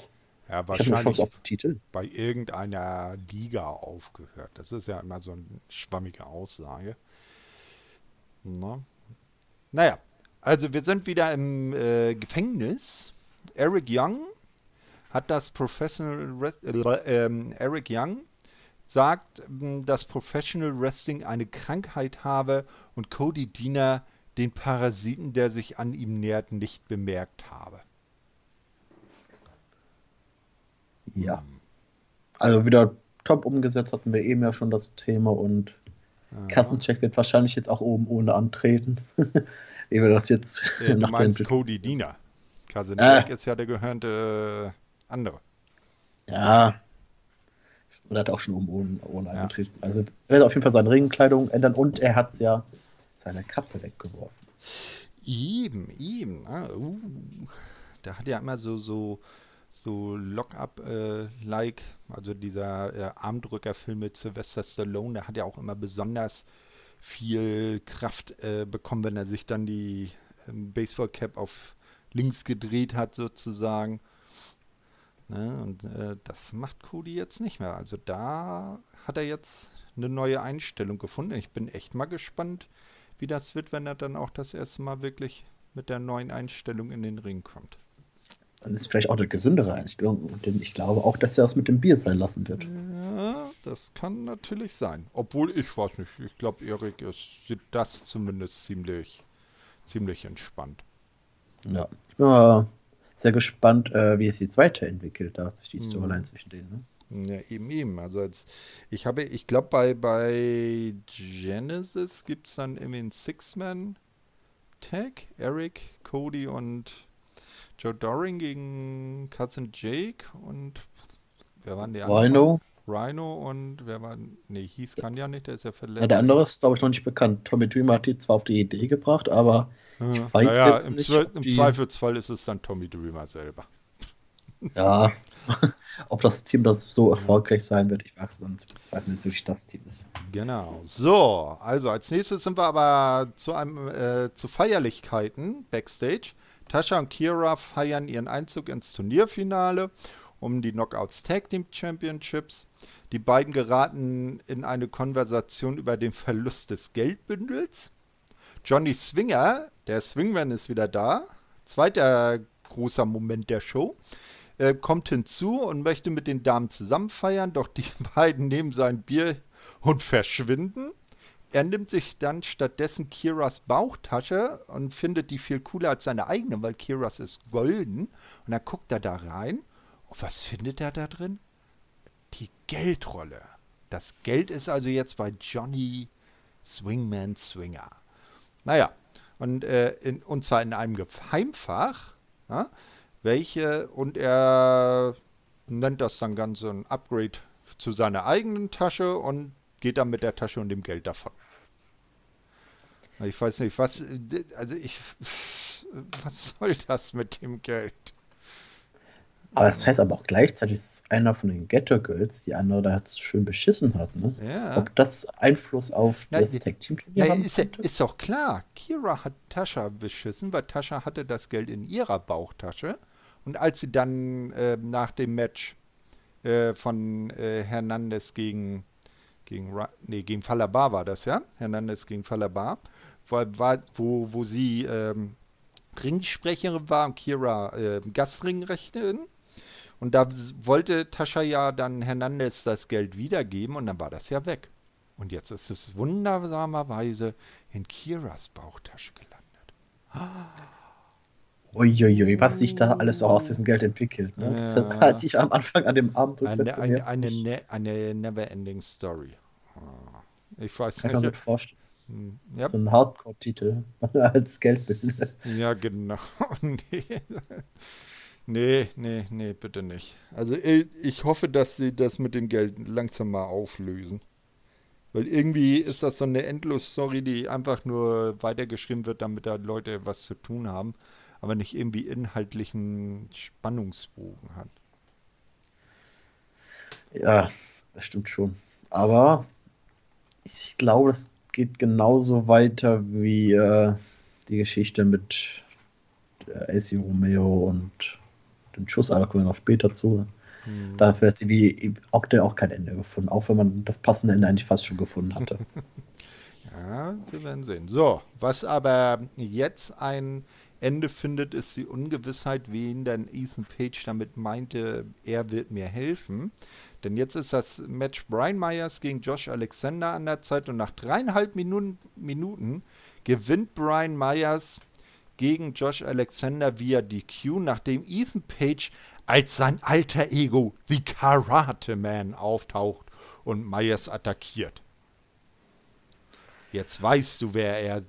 ja, wahrscheinlich auf den Titel. bei irgendeiner Liga aufgehört. Das ist ja immer so eine schwammige Aussage. Na? Naja, also wir sind wieder im äh, Gefängnis. Eric Young hat das Professional äh, äh, Eric Young sagt, hm, dass Professional Wrestling eine Krankheit habe und Cody Diener den Parasiten, der sich an ihm nähert, nicht bemerkt habe. Ja. Also wieder top umgesetzt hatten wir eben ja schon das Thema und ja. Kassencheck wird wahrscheinlich jetzt auch oben ohne antreten. (laughs) Wie wir das jetzt äh, (laughs) nach du meinst Cody Diener. Kassencheck äh. ist ja der gehörnte andere. Ja. Und er hat auch schon oben ohne, ohne ja. eingetreten. Also er wird auf jeden Fall seine Ringkleidung ändern und er hat ja seine Kappe weggeworfen. Eben, eben. Ah, uh. der hat ja immer so, so, so Lock-up-like, äh, also dieser äh, Armdrückerfilm mit Sylvester Stallone, der hat ja auch immer besonders viel Kraft äh, bekommen, wenn er sich dann die ähm, Baseball-Cap auf links gedreht hat, sozusagen. Ne? Und äh, das macht Cody jetzt nicht mehr. Also da hat er jetzt eine neue Einstellung gefunden. Ich bin echt mal gespannt, wie das wird, wenn er dann auch das erste Mal wirklich mit der neuen Einstellung in den Ring kommt. Dann ist vielleicht auch eine gesündere Einstellung, denn ich glaube auch, dass er es mit dem Bier sein lassen wird. Ja, das kann natürlich sein. Obwohl ich weiß nicht, ich glaube, Erik sieht das zumindest ziemlich, ziemlich entspannt. Ja, ich bin mal sehr gespannt, äh, wie es jetzt weiterentwickelt, da sich die mhm. Storyline mhm. zwischen denen. Ne? Ja, eben, eben. Also als, ich habe, ich glaube, bei, bei Genesis gibt es dann irgendwie einen Six-Man-Tag. Eric, Cody und Joe Doring gegen Cousin Jake und wer waren die anderen? Rhino. Rhino und wer war. Nee, hieß kann ja nicht, der ist ja verletzt. Ja, der andere ist, glaube ich, noch nicht bekannt. Tommy Dreamer hat die zwar auf die Idee gebracht, aber ja. ich weiß naja, jetzt im nicht. Zwe im Zweifelsfall ist es dann Tommy Dreamer selber. Ja, (laughs) ob das Team das so erfolgreich sein wird, ich weiß es zu bezweifeln, wenn es wirklich das Team ist. Genau. So, also als nächstes sind wir aber zu einem äh, zu Feierlichkeiten backstage. Tasha und Kira feiern ihren Einzug ins Turnierfinale um die Knockouts Tag Team Championships. Die beiden geraten in eine Konversation über den Verlust des Geldbündels. Johnny Swinger, der Swingman ist wieder da. Zweiter großer Moment der Show. Er kommt hinzu und möchte mit den Damen zusammen feiern, doch die (laughs) beiden nehmen sein Bier und verschwinden. Er nimmt sich dann stattdessen Kiras Bauchtasche und findet die viel cooler als seine eigene, weil Kiras ist golden. Und dann guckt er da rein und was findet er da drin? Die Geldrolle. Das Geld ist also jetzt bei Johnny Swingman Swinger. Naja, und, äh, in, und zwar in einem Geheimfach, ja, welche, und er nennt das dann ganz so ein Upgrade zu seiner eigenen Tasche und geht dann mit der Tasche und dem Geld davon. Ich weiß nicht, was, also ich, (laughs) was soll das mit dem Geld? Aber das heißt aber auch gleichzeitig, dass einer von den Ghetto Girls die andere da schön beschissen hat. Ne? Ja. Ob das Einfluss auf na, das Tag Team Turnier hat? Ist, ist doch klar. Kira hat Tascha beschissen, weil Tascha hatte das Geld in ihrer Bauchtasche. Und als sie dann äh, nach dem Match äh, von äh, Hernandez gegen gegen nee, gegen Falabar war das ja, Hernandez gegen Falabar, wo, wo, wo sie ähm, Ringsprecherin war und Kira äh, Gastringrechterin und da wollte Tascha ja dann Hernandez das Geld wiedergeben und dann war das ja weg. Und jetzt ist es wundersamerweise in Kiras Bauchtasche gelandet. (gasps) Uiuiui, was sich da alles so aus diesem Geld entwickelt. Ne? Ja. Das hatte ich am Anfang an dem Abend Eine, eine, eine, ne, eine never-ending Story. Ah, ich weiß Kann nicht. Mir vorstellen. Hm, ja. So ein Hardcore-Titel (laughs) als Geldbündel. Ja, genau. (laughs) nee. Nee, nee, nee, bitte nicht. Also ich hoffe, dass sie das mit dem Geld langsam mal auflösen. Weil irgendwie ist das so eine Endlos-Story, die einfach nur weitergeschrieben wird, damit da Leute was zu tun haben, aber nicht irgendwie inhaltlichen Spannungsbogen hat. Ja, das stimmt schon. Aber ich glaube, das geht genauso weiter wie äh, die Geschichte mit äh, AC Romeo und den Schuss, aber kommen wir noch später zu. Hm. Da wird wie Octel auch kein Ende gefunden, auch wenn man das passende Ende eigentlich fast schon gefunden hatte. (laughs) ja, wir werden sehen. So, was aber jetzt ein Ende findet, ist die Ungewissheit, wen denn Ethan Page damit meinte, er wird mir helfen. Denn jetzt ist das Match Brian Myers gegen Josh Alexander an der Zeit und nach dreieinhalb Minuten, Minuten gewinnt Brian Myers gegen Josh Alexander via DQ, nachdem Ethan Page als sein alter Ego The Karate Man auftaucht und Myers attackiert. Jetzt weißt du, wer er,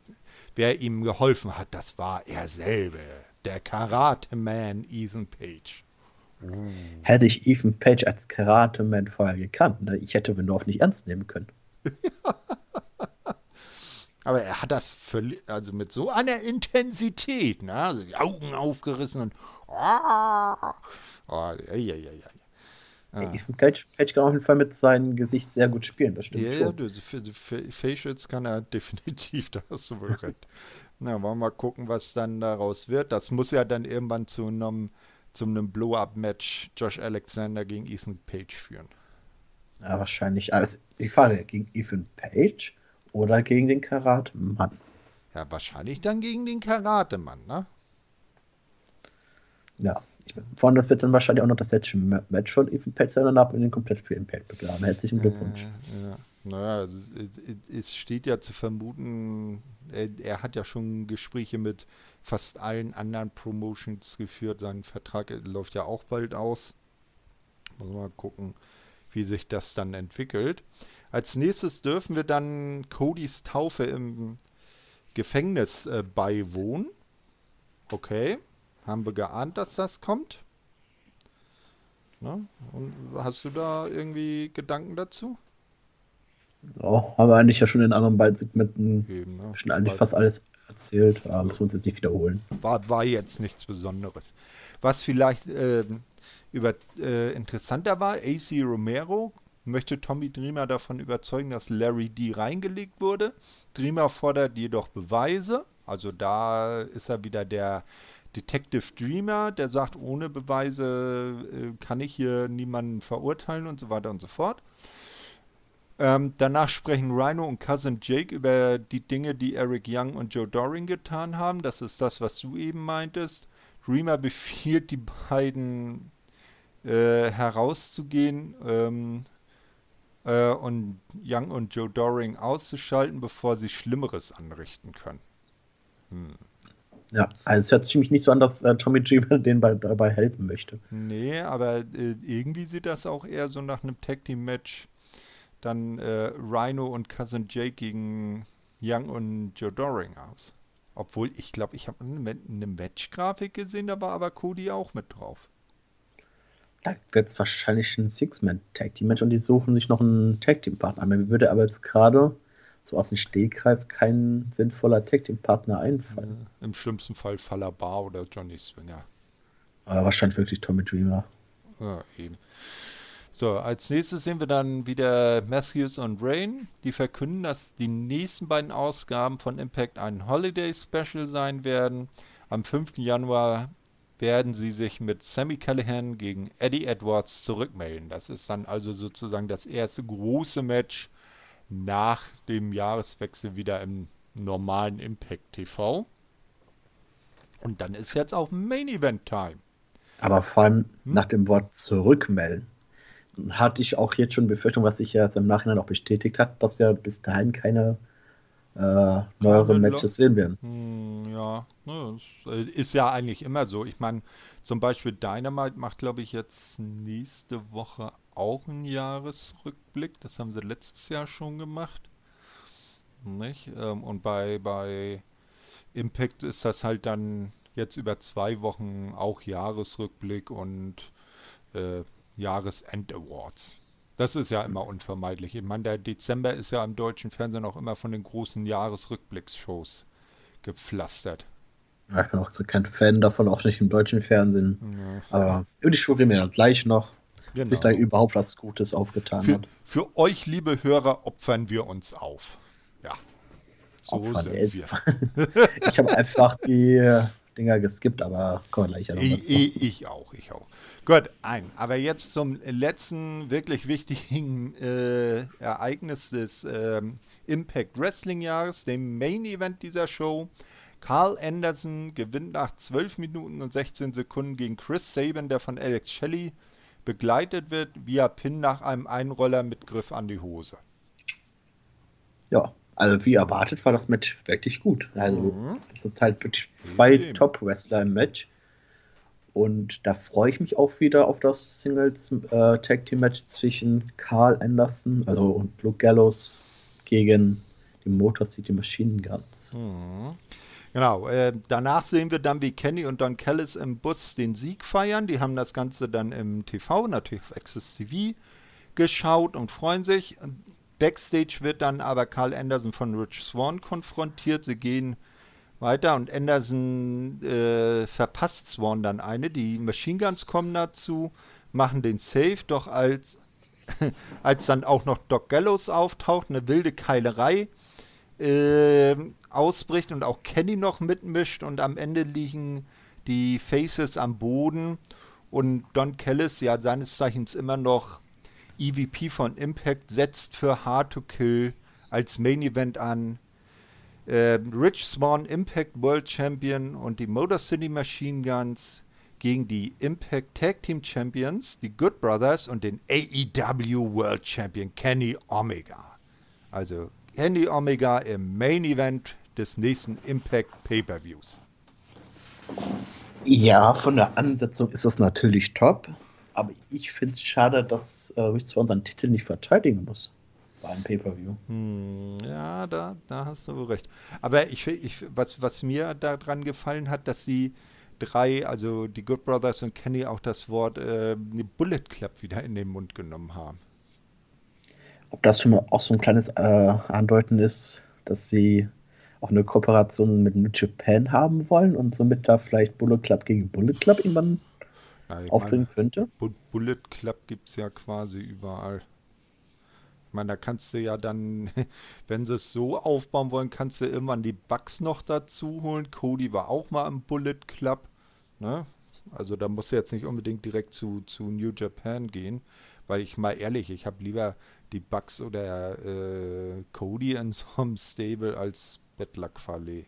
wer ihm geholfen hat. Das war er selber, der Karate Man Ethan Page. Uh. Hätte ich Ethan Page als Karate Man vorher gekannt, ne? ich hätte Windorf nicht ernst nehmen können. (laughs) Aber er hat das völlig, also mit so einer Intensität, ne? Also die Augen aufgerissen und. Oh, oh, ja, ja, ja, ja. Ah. Ethan Page, Page kann auf jeden Fall mit seinem Gesicht sehr gut spielen, das stimmt ja, schon. Ja, für, für Facials kann er (laughs) definitiv, da hast du wohl (laughs) recht. Na, wollen wir mal gucken, was dann daraus wird. Das muss ja dann irgendwann zu einem, zu einem Blow-Up-Match Josh Alexander gegen Ethan Page führen. Ja, wahrscheinlich. Also die Frage, gegen Ethan Page oder gegen den Karate-Mann? Ja, wahrscheinlich dann gegen den Karate-Mann, ne? Ja, ich meine, vorne wird dann wahrscheinlich auch noch das letzte Match von Page sein und ab in den komplett für Impact begraben. Herzlichen Glückwunsch. Äh, ja. Naja, es, es, steht ja zu vermuten, er, er, hat ja schon Gespräche mit fast allen anderen Promotions geführt. Sein Vertrag läuft ja auch bald aus. Muss mal gucken, wie sich das dann entwickelt. Als nächstes dürfen wir dann Codys Taufe im Gefängnis äh, beiwohnen. Okay. Haben wir geahnt, dass das kommt? Na? Und hast du da irgendwie Gedanken dazu? Ja, haben wir eigentlich ja schon in anderen beiden Segmenten Eben, ne? schon eigentlich fast alles erzählt, aber müssen wir uns jetzt nicht wiederholen. War, war jetzt nichts Besonderes. Was vielleicht äh, über, äh, interessanter war, AC Romero möchte Tommy Dreamer davon überzeugen, dass Larry D reingelegt wurde. Dreamer fordert jedoch Beweise. Also da ist er wieder der Detective Dreamer, der sagt, ohne Beweise äh, kann ich hier niemanden verurteilen und so weiter und so fort. Ähm, danach sprechen Rhino und Cousin Jake über die Dinge, die Eric Young und Joe Doring getan haben. Das ist das, was du eben meintest. Dreamer befiehlt die beiden äh, herauszugehen ähm, äh, und Young und Joe Doring auszuschalten, bevor sie Schlimmeres anrichten können. Hm. Ja, also es hört sich mich nicht so an, dass äh, Tommy Dreamer (laughs) denen bei, dabei helfen möchte. Nee, aber äh, irgendwie sieht das auch eher so nach einem Tag Team Match dann äh, Rhino und Cousin Jake gegen Young und Joe Doring aus. Obwohl, ich glaube, ich habe eine, eine Match-Grafik gesehen, da war aber Cody auch mit drauf. Da wird es wahrscheinlich ein Six-Man-Tag-Team-Match und die suchen sich noch einen Tag-Team-Partner. Mir würde aber jetzt gerade so aus dem Stegreif kein sinnvoller Tag-Team-Partner einfallen. Im schlimmsten Fall Falabar oder Johnny Swinger. Aber wahrscheinlich wirklich Tommy Dreamer. Ja, eben. So, als nächstes sehen wir dann wieder Matthews und Rain. Die verkünden, dass die nächsten beiden Ausgaben von Impact ein Holiday Special sein werden. Am 5. Januar werden sie sich mit Sammy Callahan gegen Eddie Edwards zurückmelden. Das ist dann also sozusagen das erste große Match nach dem Jahreswechsel wieder im normalen Impact TV. Und dann ist jetzt auch Main Event Time. Aber vor allem hm? nach dem Wort zurückmelden hatte ich auch jetzt schon Befürchtung, was sich jetzt im Nachhinein auch bestätigt hat, dass wir bis dahin keine äh, neueren Matches sehen werden. Hm, ja, ne, äh, ist ja eigentlich immer so. Ich meine, zum Beispiel Dynamite macht, glaube ich, jetzt nächste Woche auch einen Jahresrückblick. Das haben sie letztes Jahr schon gemacht. Nicht? Ähm, und bei, bei Impact ist das halt dann jetzt über zwei Wochen auch Jahresrückblick und äh, Jahresend-Awards. Das ist ja immer unvermeidlich. Ich meine, der Dezember ist ja im deutschen Fernsehen auch immer von den großen Jahresrückblicksshows gepflastert. Ja, ich bin auch kein Fan davon, auch nicht im deutschen Fernsehen. Ja. Aber über die Show reden wir dann gleich noch. Genau. Sich da überhaupt was Gutes aufgetan für, hat. Für euch, liebe Hörer, opfern wir uns auf. Ja. So Opfern sind wir. (laughs) ich habe einfach die Dinger geskippt, aber kommen wir gleich ja noch dazu. Ich, ich auch, ich auch. Gut, ein. Aber jetzt zum letzten wirklich wichtigen äh, Ereignis des äh, Impact Wrestling Jahres, dem Main Event dieser Show. Carl Anderson gewinnt nach 12 Minuten und 16 Sekunden gegen Chris Sabin, der von Alex Shelley begleitet wird, via Pin nach einem Einroller mit Griff an die Hose. Ja, also wie erwartet war das Match wirklich gut. Also mhm. das ist halt wirklich zwei Top-Wrestler im Match. Und da freue ich mich auch wieder auf das Singles äh, Tag Team Match zwischen Carl Anderson, also und Luke Gallows gegen die Motor City Machine Guns. Mhm. Genau, äh, danach sehen wir dann, wie Kenny und Don Callis im Bus den Sieg feiern. Die haben das Ganze dann im TV, natürlich auf Access TV, geschaut und freuen sich. Backstage wird dann aber Carl Anderson von Rich Swan konfrontiert. Sie gehen weiter und Anderson äh, verpasst Swan dann eine. Die Machine Guns kommen dazu, machen den Safe, doch als, (laughs) als dann auch noch Doc Gallows auftaucht, eine wilde Keilerei äh, ausbricht und auch Kenny noch mitmischt und am Ende liegen die Faces am Boden und Don Callis, ja seines Zeichens immer noch EVP von Impact, setzt für Hard to Kill als Main Event an. Äh, Rich Swan, Impact World Champion und die Motor City Machine Guns gegen die Impact Tag Team Champions, die Good Brothers und den AEW World Champion Kenny Omega. Also Kenny Omega im Main Event des nächsten Impact Pay-Per-Views. Ja, von der Ansetzung ist das natürlich top, aber ich finde es schade, dass äh, Swan seinen Titel nicht verteidigen muss bei einem Pay-Per-View. Hm, ja, da, da hast du recht. Aber ich, ich, was, was mir daran gefallen hat, dass sie drei, also die Good Brothers und Kenny, auch das Wort äh, Bullet Club wieder in den Mund genommen haben. Ob das schon mal auch so ein kleines äh, Andeuten ist, dass sie auch eine Kooperation mit New Japan haben wollen und somit da vielleicht Bullet Club gegen Bullet Club irgendwann ja, auftreten könnte? Bullet Club gibt es ja quasi überall. Ich meine, da kannst du ja dann, (laughs) wenn sie es so aufbauen wollen, kannst du irgendwann die Bugs noch dazu holen. Cody war auch mal im Bullet Club. Ne? Also da musst du jetzt nicht unbedingt direkt zu, zu New Japan gehen, weil ich mal ehrlich, ich habe lieber die Bugs oder äh, Cody in so einem Stable als Bettlerqualee.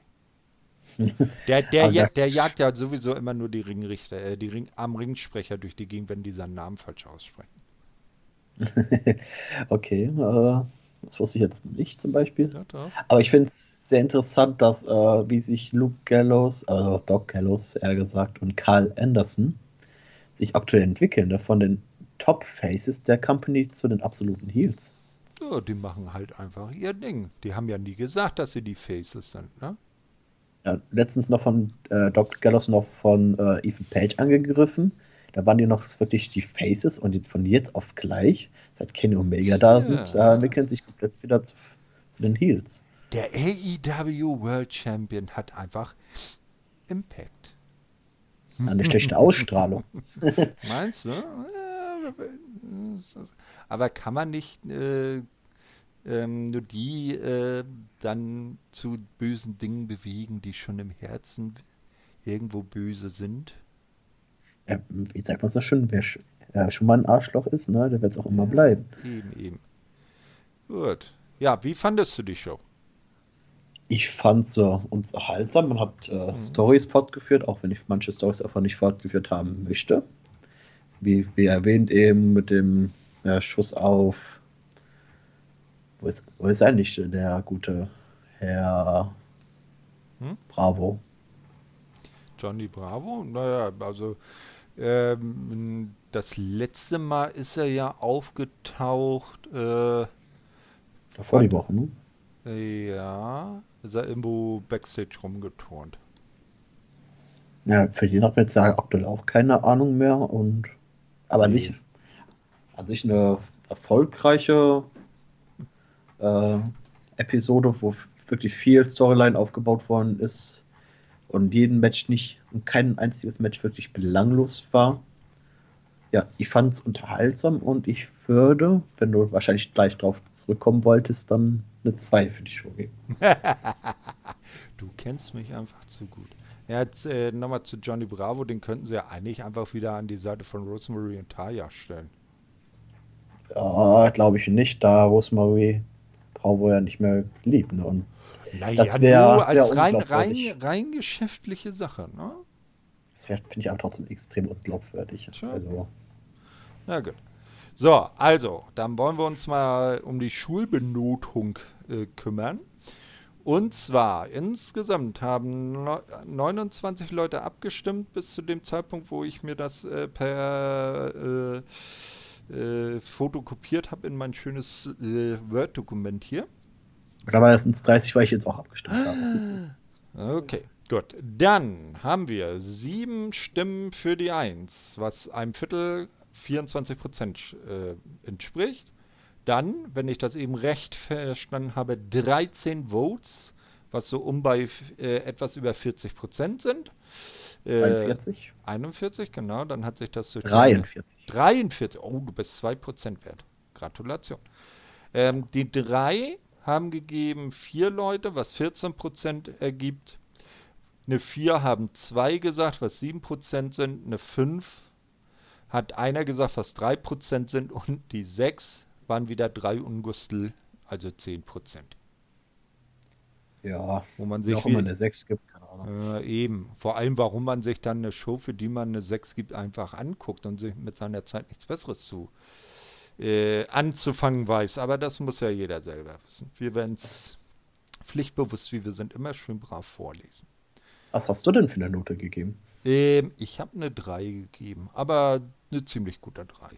(laughs) Der, der, ja, der jagt ja sowieso immer nur die Ringrichter, äh, die Ring, am Ringsprecher durch die Gegend, wenn die seinen Namen falsch aussprechen. (laughs) okay, äh, das wusste ich jetzt nicht zum Beispiel. Ja, Aber ich finde es sehr interessant, dass äh, wie sich Luke Gallows, also Doc Gallows eher gesagt, und Carl Anderson sich aktuell entwickeln, ne? von den Top Faces der Company zu den absoluten Heels. Ja, die machen halt einfach ihr Ding. Die haben ja nie gesagt, dass sie die Faces sind, ne? Ja, letztens noch von äh, Dr. Gallows noch von äh, Ethan Page angegriffen. Da waren die noch wirklich die Faces und von jetzt auf gleich, seit Kenny Omega da sind, äh, entwickeln sich komplett wieder zu, zu den Heels. Der AEW World Champion hat einfach Impact. Eine schlechte Ausstrahlung. (laughs) Meinst du? Aber kann man nicht äh, ähm, nur die äh, dann zu bösen Dingen bewegen, die schon im Herzen irgendwo böse sind? Ja, wie sagt man so schön, wer sch ja, schon mal ein Arschloch ist, ne, der wird es auch immer bleiben. Eben, eben. Gut. Ja, wie fandest du die Show? Ich fand so unterhaltsam. Man hat äh, mhm. Stories fortgeführt, auch wenn ich manche Stories einfach nicht fortgeführt haben möchte wie, wie erwähnt, eben mit dem ja, Schuss auf. Wo ist, wo ist eigentlich der gute Herr hm? Bravo? Johnny Bravo? Naja, also ähm, das letzte Mal ist er ja aufgetaucht. Äh, Davor die Woche, ne? Ja, ist er irgendwo Backstage rumgeturnt. Ja, für den hat man jetzt aktuell auch keine Ahnung mehr und aber an sich, an sich eine erfolgreiche äh, Episode, wo wirklich viel Storyline aufgebaut worden ist und jeden Match nicht und kein einziges Match wirklich belanglos war. Ja, ich fand es unterhaltsam und ich würde, wenn du wahrscheinlich gleich drauf zurückkommen wolltest, dann eine 2 für die Show geben. (laughs) du kennst mich einfach zu gut. Ja, jetzt äh, nochmal zu Johnny Bravo, den könnten sie ja eigentlich einfach wieder an die Seite von Rosemary und Taya stellen. Ja, glaube ich nicht, da Rosemary Bravo ja nicht mehr liebt. Ne? Und naja, das wäre als rein, rein, rein geschäftliche Sache, ne? Das wäre, finde ich, aber trotzdem extrem unglaubwürdig. Also. Na gut. So, also, dann wollen wir uns mal um die Schulbenotung äh, kümmern. Und zwar, insgesamt haben 29 Leute abgestimmt bis zu dem Zeitpunkt, wo ich mir das äh, per äh, äh, Foto kopiert habe in mein schönes äh, Word-Dokument hier. Da war das ins 30, weil ich jetzt auch abgestimmt habe. Okay, gut. Dann haben wir sieben Stimmen für die 1, was einem Viertel 24 Prozent äh, entspricht. Dann, wenn ich das eben recht verstanden habe, 13 Votes, was so um bei äh, etwas über 40 Prozent sind. Äh, 41? 41, genau. Dann hat sich das so 43. 43. Oh, du bist 2 Prozent wert. Gratulation. Ähm, die drei haben gegeben vier Leute, was 14 Prozent ergibt. Eine 4 haben zwei gesagt, was 7 Prozent sind. Eine 5 hat einer gesagt, was 3 Prozent sind. Und die 6 waren wieder drei Ungustel, also 10 Prozent. Ja, wo man sich auch immer eine 6 gibt, Äh, eben. Vor allem, warum man sich dann eine Show, für die man eine 6 gibt, einfach anguckt und sich mit seiner Zeit nichts Besseres zu äh, anzufangen weiß. Aber das muss ja jeder selber wissen. Wir werden es pflichtbewusst, wie wir sind, immer schön brav vorlesen. Was hast du denn für eine Note gegeben? Ähm, ich habe eine 3 gegeben, aber eine ziemlich gute 3.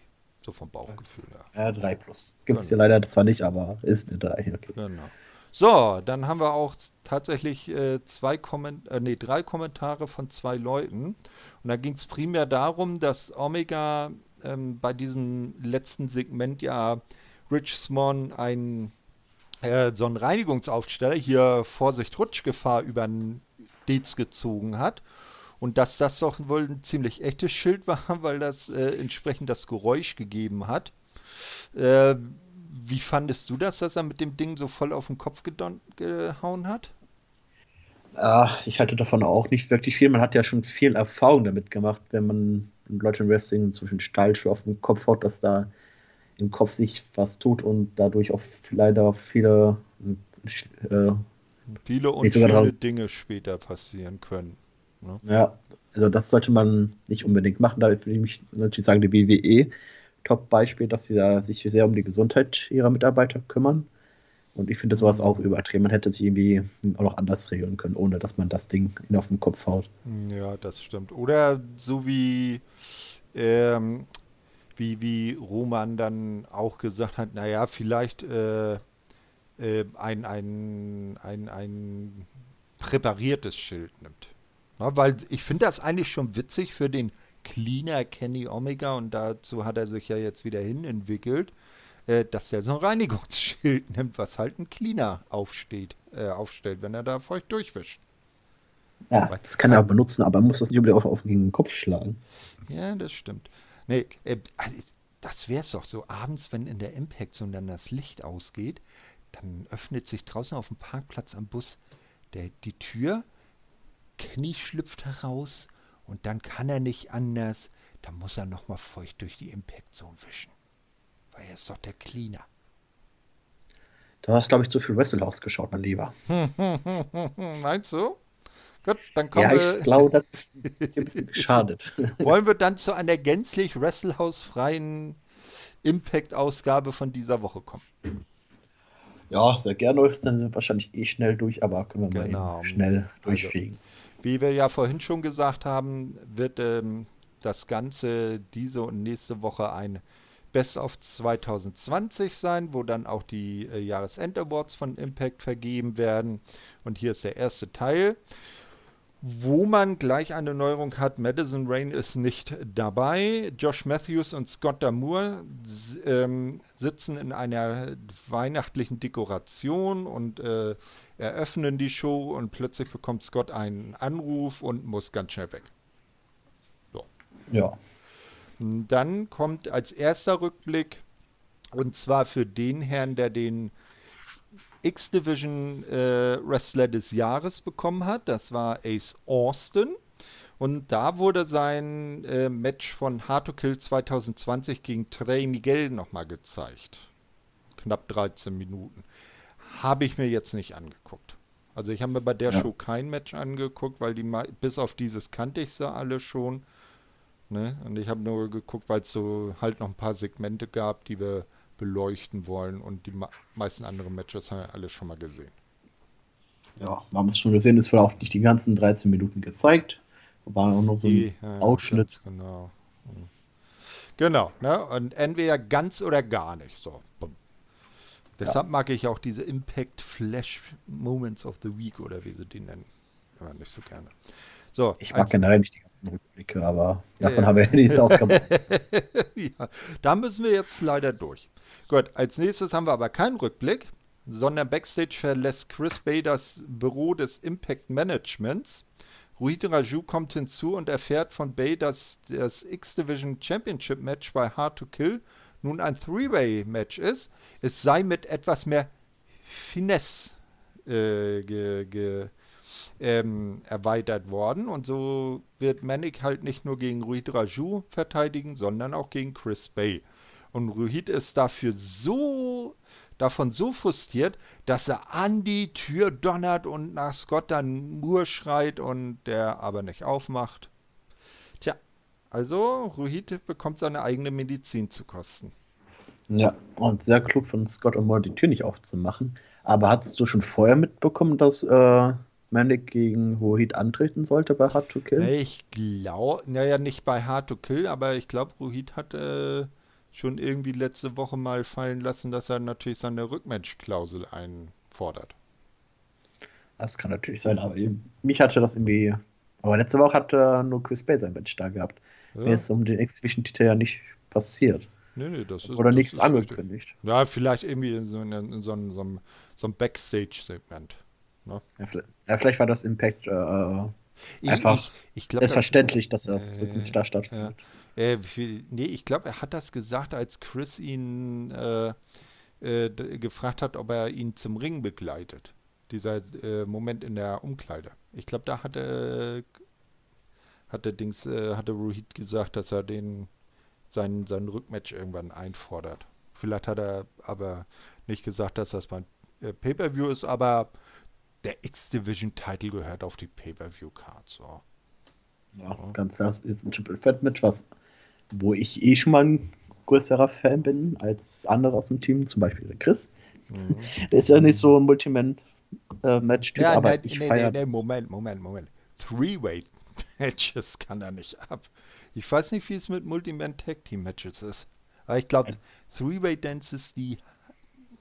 So vom Bauchgefühl her. Ja, 3 plus. Gibt es genau. hier leider zwar nicht, aber ist eine 3. Okay. Genau. So, dann haben wir auch tatsächlich äh, zwei Komment äh, nee, drei Kommentare von zwei Leuten. Und da ging es primär darum, dass Omega ähm, bei diesem letzten Segment ja Rich Swan ein äh, so einen Reinigungsaufsteller hier Vorsicht Rutschgefahr über den Dez gezogen hat und dass das doch wohl ein ziemlich echtes Schild (laughs) war, weil das äh, entsprechend das Geräusch gegeben hat. Äh, wie fandest du das, dass er mit dem Ding so voll auf den Kopf gehauen hat? Ja, ich halte davon auch nicht wirklich viel. Man hat ja schon viel Erfahrung damit gemacht, wenn man Leute im Wrestling zwischen Stahlschuhe auf den Kopf haut, dass da im Kopf sich was tut und dadurch auch leider viele äh, viele und viele Dinge später passieren können. Ne? Ja, also das sollte man nicht unbedingt machen. Da würde ich mich natürlich sagen, die WWE Top-Beispiel, dass sie da sich sehr um die Gesundheit ihrer Mitarbeiter kümmern. Und ich finde sowas auch übertrieben. Man hätte sich irgendwie auch noch anders regeln können, ohne dass man das Ding auf den Kopf haut. Ja, das stimmt. Oder so wie, ähm, wie, wie Roman dann auch gesagt hat, naja, vielleicht äh, äh, ein, ein, ein, ein präpariertes Schild nimmt. Na, weil ich finde das eigentlich schon witzig für den Cleaner Kenny Omega und dazu hat er sich ja jetzt wieder hin entwickelt, äh, dass er so ein Reinigungsschild (laughs) nimmt, was halt ein Cleaner aufsteht, äh, aufstellt, wenn er da feucht durchwischt. Ja, Weil, das kann er auch benutzen, aber er muss das nicht unbedingt auf, auf den Kopf schlagen. Ja, das stimmt. Nee, äh, also, das wäre es doch so. Abends, wenn in der Impact Zone dann das Licht ausgeht, dann öffnet sich draußen auf dem Parkplatz am Bus der, die Tür Kenny schlüpft heraus und dann kann er nicht anders. Da muss er nochmal feucht durch die Impact Zone wischen. Weil er ist doch der Cleaner. Du hast, glaube ich, zu viel Wrestle geschaut, mein Lieber. (laughs) Meinst du? Gut, dann kommen ja, wir. ich glaube, das ist ein bisschen (laughs) geschadet. Wollen wir dann zu einer gänzlich Wrestlehouse-freien Impact-Ausgabe von dieser Woche kommen? Ja, sehr gerne. Dann sind wir wahrscheinlich eh schnell durch, aber können wir genau. mal schnell also, durchfegen. Also, wie wir ja vorhin schon gesagt haben, wird ähm, das Ganze diese und nächste Woche ein Best of 2020 sein, wo dann auch die äh, Jahresend-Awards von Impact vergeben werden. Und hier ist der erste Teil, wo man gleich eine Neuerung hat. Madison Rain ist nicht dabei. Josh Matthews und Scott Damour ähm, sitzen in einer weihnachtlichen Dekoration und äh, eröffnen die Show und plötzlich bekommt Scott einen Anruf und muss ganz schnell weg. So. Ja. Dann kommt als erster Rückblick und zwar für den Herrn, der den X-Division äh, Wrestler des Jahres bekommen hat. Das war Ace Austin. Und da wurde sein äh, Match von Hard to Kill 2020 gegen Trey Miguel nochmal gezeigt. Knapp 13 Minuten. Habe ich mir jetzt nicht angeguckt. Also ich habe mir bei der ja. Show kein Match angeguckt, weil die bis auf dieses kannte ich sie alle schon. Ne? Und ich habe nur geguckt, weil es so halt noch ein paar Segmente gab, die wir beleuchten wollen. Und die meisten anderen Matches haben wir alle schon mal gesehen. Ja, wir haben es schon gesehen, es wurde auch nicht die ganzen 13 Minuten gezeigt. War auch noch so ein die, ja, Ausschnitt. Genau. Genau, ne? Und entweder ganz oder gar nicht. So. Deshalb ja. mag ich auch diese Impact Flash Moments of the Week oder wie sie die nennen. Ja, nicht so gerne. So, ich mag generell nicht die ganzen Rückblicke, aber davon ja. haben wir ja diese Ausgabe. (laughs) ja, da müssen wir jetzt leider durch. Gut, als nächstes haben wir aber keinen Rückblick, sondern Backstage verlässt Chris Bay das Büro des Impact Managements. Ruhid Raju kommt hinzu und erfährt von Bay, dass das X-Division Championship Match bei Hard to Kill nun ein Three-Way-Match ist. Es sei mit etwas mehr Finesse äh, ge, ge, ähm, erweitert worden. Und so wird Manic halt nicht nur gegen Ruhid Raju verteidigen, sondern auch gegen Chris Bay. Und Ruhid ist dafür so davon so frustriert, dass er an die Tür donnert und nach Scott dann Moore schreit und der aber nicht aufmacht. Also Ruhid bekommt seine eigene Medizin zu kosten. Ja, und sehr klug von Scott und Moore die Tür nicht aufzumachen. Aber hattest du schon vorher mitbekommen, dass äh, Manic gegen Ruhid antreten sollte bei Hard to Kill? Ich glaube, naja, nicht bei Hard to Kill, aber ich glaube, Ruhid hat äh, schon irgendwie letzte Woche mal fallen lassen, dass er natürlich seine Rückmatch-Klausel einfordert. Das kann natürlich sein, aber mich hatte das irgendwie. Aber letzte Woche hat äh, nur Chris Bay sein Match da gehabt. Ja. Mir ist um den Exhibition-Titel ja nicht passiert. Nee, nee, das ist, Oder das nichts ist angekündigt. Richtig. Ja, vielleicht irgendwie in so, in, in so, in so einem, so einem Backstage-Segment. Ne? Ja, vielleicht, ja, vielleicht war das Impact äh, ich, einfach ich, ich glaub, selbstverständlich, dass das äh, wirklich da stattfindet. Äh, nee, ich glaube, er hat das gesagt, als Chris ihn äh, äh gefragt hat, ob er ihn zum Ring begleitet. Dieser äh, Moment in der Umkleide. Ich glaube, da hatte, hatte Dings, äh, hatte Rohit gesagt, dass er den sein, sein Rückmatch irgendwann einfordert. Vielleicht hat er aber nicht gesagt, dass das beim Pay-Per-View ist, aber der X-Division-Title gehört auf die Pay-Per-View-Card. So. Ja, ganz klar. Ist ein Triple Threat Match, was, wo ich eh schon mal ein größerer Fan bin als andere aus dem Team, zum Beispiel der Chris. Mhm. (laughs) Der ist ja nicht so ein Multiman-Match-Typ, ja, aber nein, ich nee, feiere nee, nee, Moment, Moment, Moment. Three-Way-Matches kann er nicht ab. Ich weiß nicht, wie es mit Multiman-Tag-Team-Matches ist. Aber ich glaube, Three-Way-Dances, die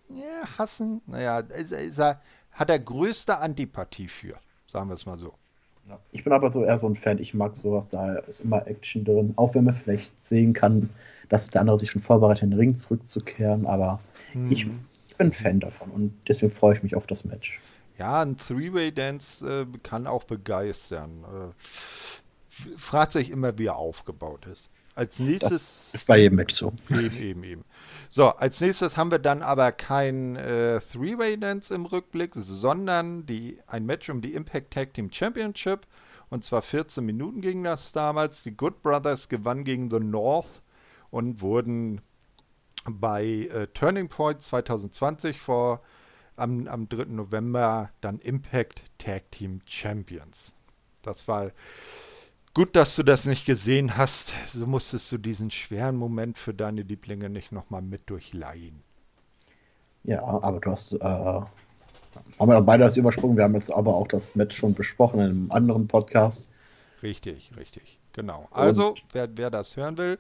ja, hassen, naja, ist, ist er, hat er größte Antipathie für, sagen wir es mal so. Ich bin aber so eher so ein Fan, ich mag sowas, da ist immer Action drin, auch wenn man vielleicht sehen kann, dass der andere sich schon vorbereitet, in den Ring zurückzukehren, aber hm. ich, ich, bin Fan davon und deswegen freue ich mich auf das Match. Ja, ein Three-Way-Dance äh, kann auch begeistern. Äh, fragt sich immer, wie er aufgebaut ist. Als nächstes. Das ist bei jedem Match so. Eben, eben, eben. So, als nächstes haben wir dann aber kein äh, Three-Way-Dance im Rückblick, sondern die, ein Match um die Impact Tag Team Championship. Und zwar 14 Minuten ging das damals. Die Good Brothers gewannen gegen The North und wurden bei äh, Turning Point 2020 vor am, am 3. November dann Impact Tag Team Champions. Das war Gut, dass du das nicht gesehen hast. So musstest du diesen schweren Moment für deine Lieblinge nicht nochmal mit durchleihen. Ja, aber du hast, äh, haben wir beide das übersprungen. Wir haben jetzt aber auch das Match schon besprochen in einem anderen Podcast. Richtig, richtig, genau. Also, wer, wer, das hören will,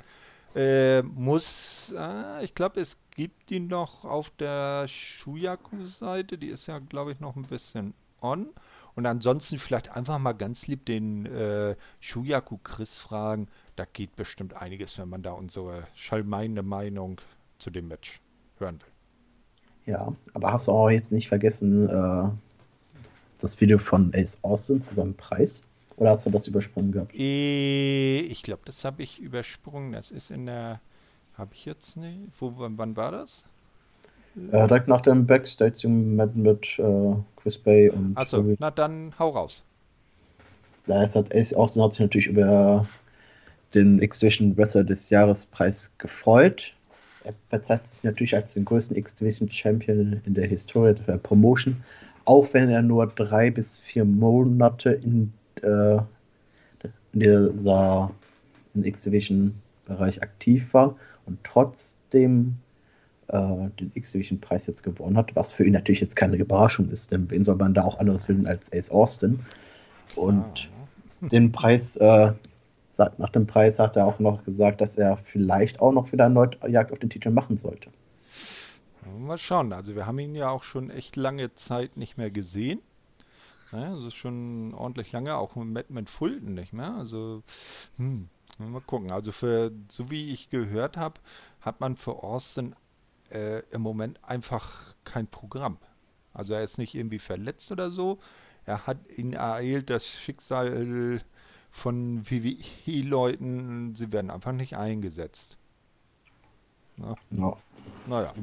äh, muss, äh, ich glaube, es gibt die noch auf der Shuyaku-Seite. Die ist ja, glaube ich, noch ein bisschen on. Und ansonsten vielleicht einfach mal ganz lieb den äh, Shuyaku Chris fragen. Da geht bestimmt einiges, wenn man da unsere schallmeinende Meinung zu dem Match hören will. Ja, aber hast du auch jetzt nicht vergessen, äh, das Video von Ace Austin zu seinem Preis? Oder hast du das übersprungen gehabt? Äh, ich glaube, das habe ich übersprungen. Das ist in der. Habe ich jetzt nicht. Wo, wann war das? Äh, direkt nach dem Backstage mit, äh, Chris Bay und. Achso, na dann hau raus. Ja, es hat Ace Austin hat sich natürlich über den X-Division Wrestler des Jahres Preis gefreut. Er bezeichnet sich natürlich als den größten X-Division Champion in der Historie der Promotion, auch wenn er nur drei bis vier Monate in, äh, in dieser X-Division Bereich aktiv war und trotzdem äh, den X-Division-Preis jetzt gewonnen hat, was für ihn natürlich jetzt keine Überraschung ist, denn wen soll man da auch anderes finden als Ace Austin? Und ah. den Preis, äh, nach dem Preis hat er auch noch gesagt, dass er vielleicht auch noch wieder erneut Jagd auf den Titel machen sollte. Mal schauen, also wir haben ihn ja auch schon echt lange Zeit nicht mehr gesehen. Ja, also schon ordentlich lange, auch mit Madman Fulton nicht mehr. Also, hm, mal gucken. Also für, so wie ich gehört habe, hat man für Austin äh, im Moment einfach kein Programm. Also er ist nicht irgendwie verletzt oder so. Er hat ihn ereilt das Schicksal von WWE-Leuten, sie werden einfach nicht eingesetzt. Na? Ja. Naja,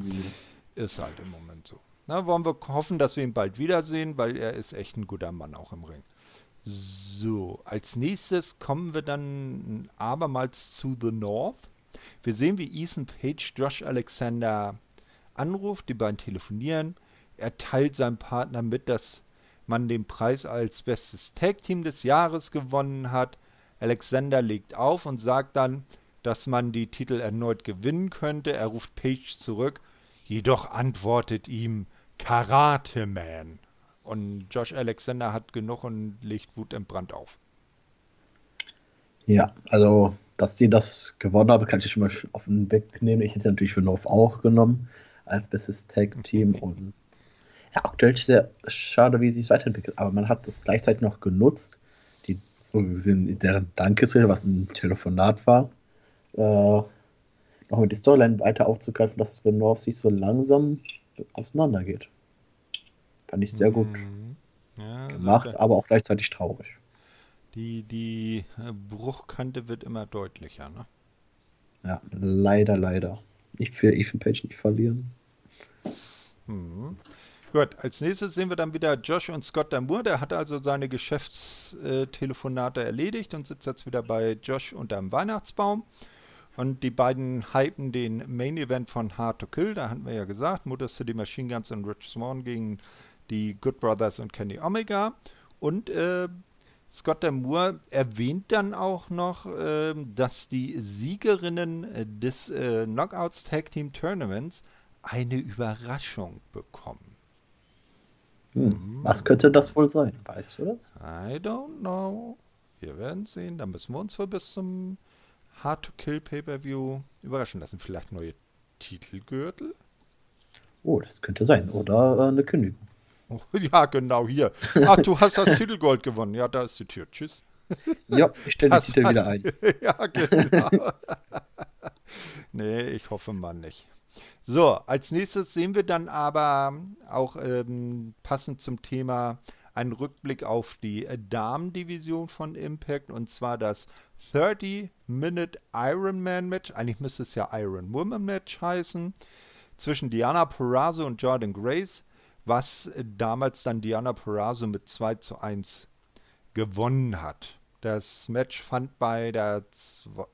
ist halt im Moment so. Na, wollen wir hoffen, dass wir ihn bald wiedersehen, weil er ist echt ein guter Mann auch im Ring. So, als nächstes kommen wir dann abermals zu The North. Wir sehen, wie Ethan Page Josh Alexander anruft, die beiden telefonieren. Er teilt seinem Partner mit, dass man den Preis als bestes Tag Team des Jahres gewonnen hat. Alexander legt auf und sagt dann, dass man die Titel erneut gewinnen könnte. Er ruft Page zurück, jedoch antwortet ihm Karate Man. Und Josh Alexander hat genug und legt Wut im Brand auf. Ja, also, dass die das gewonnen haben, kann ich schon mal auf den Weg nehmen. Ich hätte natürlich für North auch genommen als bestes Tag-Team. (laughs) Und ja, aktuell ist es schade, wie sie es weiterentwickelt. Aber man hat das gleichzeitig noch genutzt, die so gesehen deren Dankesrede, was ein Telefonat war, äh, noch mit die Storyline weiter aufzugreifen, dass North sich so langsam auseinandergeht. Fand ich sehr gut mhm. ja, gemacht, so aber auch gleichzeitig traurig. Die, die äh, Bruchkante wird immer deutlicher, ne? Ja, leider, leider. Ich will Ethan Page nicht verlieren. Mhm. Gut, als nächstes sehen wir dann wieder Josh und Scott Damour. Der hat also seine Geschäftstelefonate erledigt und sitzt jetzt wieder bei Josh unterm Weihnachtsbaum. Und die beiden hypen den Main Event von Hard to Kill. Da hatten wir ja gesagt, Motor City Machine Guns und Rich Swan gegen die Good Brothers und Kenny Omega. Und äh, Scott Damour erwähnt dann auch noch, äh, dass die Siegerinnen des äh, Knockouts Tag Team Tournaments eine Überraschung bekommen. Hm. Was könnte das wohl sein? Weißt du das? I don't know. Wir werden sehen. Da müssen wir uns für bis zum Hard to Kill Pay-Per-View überraschen lassen. Vielleicht neue Titelgürtel? Oh, das könnte sein. Oder äh, eine Kündigung. Oh, (laughs) ja, genau, hier. Ach, du hast das Titelgold gewonnen. Ja, da ist die Tür. Tschüss. (laughs) Ja, ich stelle den Titel wieder ein. (laughs) ja, genau. nee, ich hoffe mal nicht. So, als nächstes sehen wir dann aber auch ähm, passend zum Thema einen Rückblick auf die Damen-Division von Impact und zwar das 30-Minute Ironman Match. Eigentlich müsste es ja Iron Woman Match heißen. Zwischen Diana Perazzo und Jordan Grace, was damals dann Diana Perazzo mit 2 zu 1 gewonnen hat. Das Match fand bei der,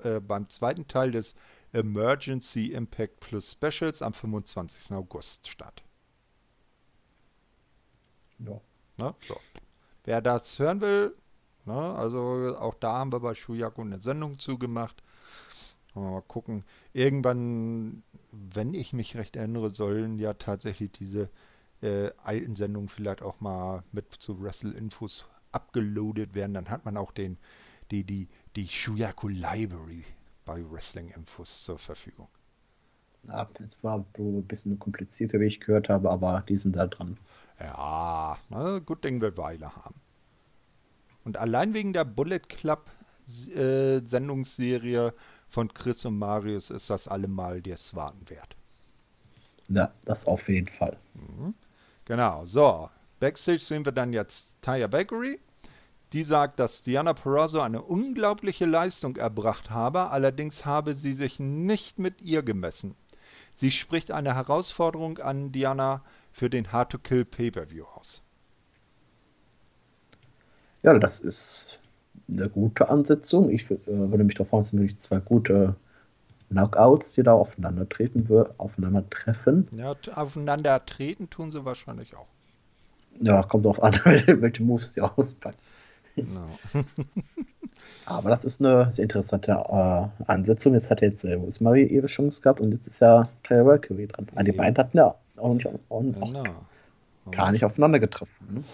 äh, beim zweiten Teil des Emergency Impact Plus Specials am 25. August statt. Ja. Ne? So. Wer das hören will, ne? also auch da haben wir bei Shuyaku eine Sendung zugemacht. Mal gucken. Irgendwann, wenn ich mich recht erinnere, sollen ja tatsächlich diese äh, alten Sendungen vielleicht auch mal mit zu Wrestle-Infos abgeloadet werden. Dann hat man auch den, die, die, die Shuyaku Library bei Wrestling-Infos zur Verfügung. Es war ein bisschen komplizierter, wie ich gehört habe, aber die sind da dran. Ja, na, gut Ding wird Weile haben. Und allein wegen der Bullet Club äh, Sendungsserie von Chris und Marius ist das allemal des Warten wert. Ja, das auf jeden Fall. Mhm. Genau, so. Backstage sehen wir dann jetzt Taya Bakery. Die sagt, dass Diana Perazzo eine unglaubliche Leistung erbracht habe, allerdings habe sie sich nicht mit ihr gemessen. Sie spricht eine Herausforderung an Diana für den Hard to Kill Pay-Per-View aus. Ja, das ist eine gute Ansetzung. Ich äh, würde mich darauf freuen, es wirklich zwei gute Knockouts, die da aufeinander treten, aufeinander treffen. Ja, aufeinander treten tun sie wahrscheinlich auch. Ja, kommt drauf an, (laughs) welche Moves sie auspacken. Genau. (laughs) Aber das ist eine sehr interessante äh, Ansetzung. Jetzt hat jetzt äh, Rosemary ihre Chance gehabt und jetzt ist ja Tyler Valkyrie dran. Ah, die beiden hatten ja auch nicht auch, genau. gar nicht aufeinander getroffen. Ne?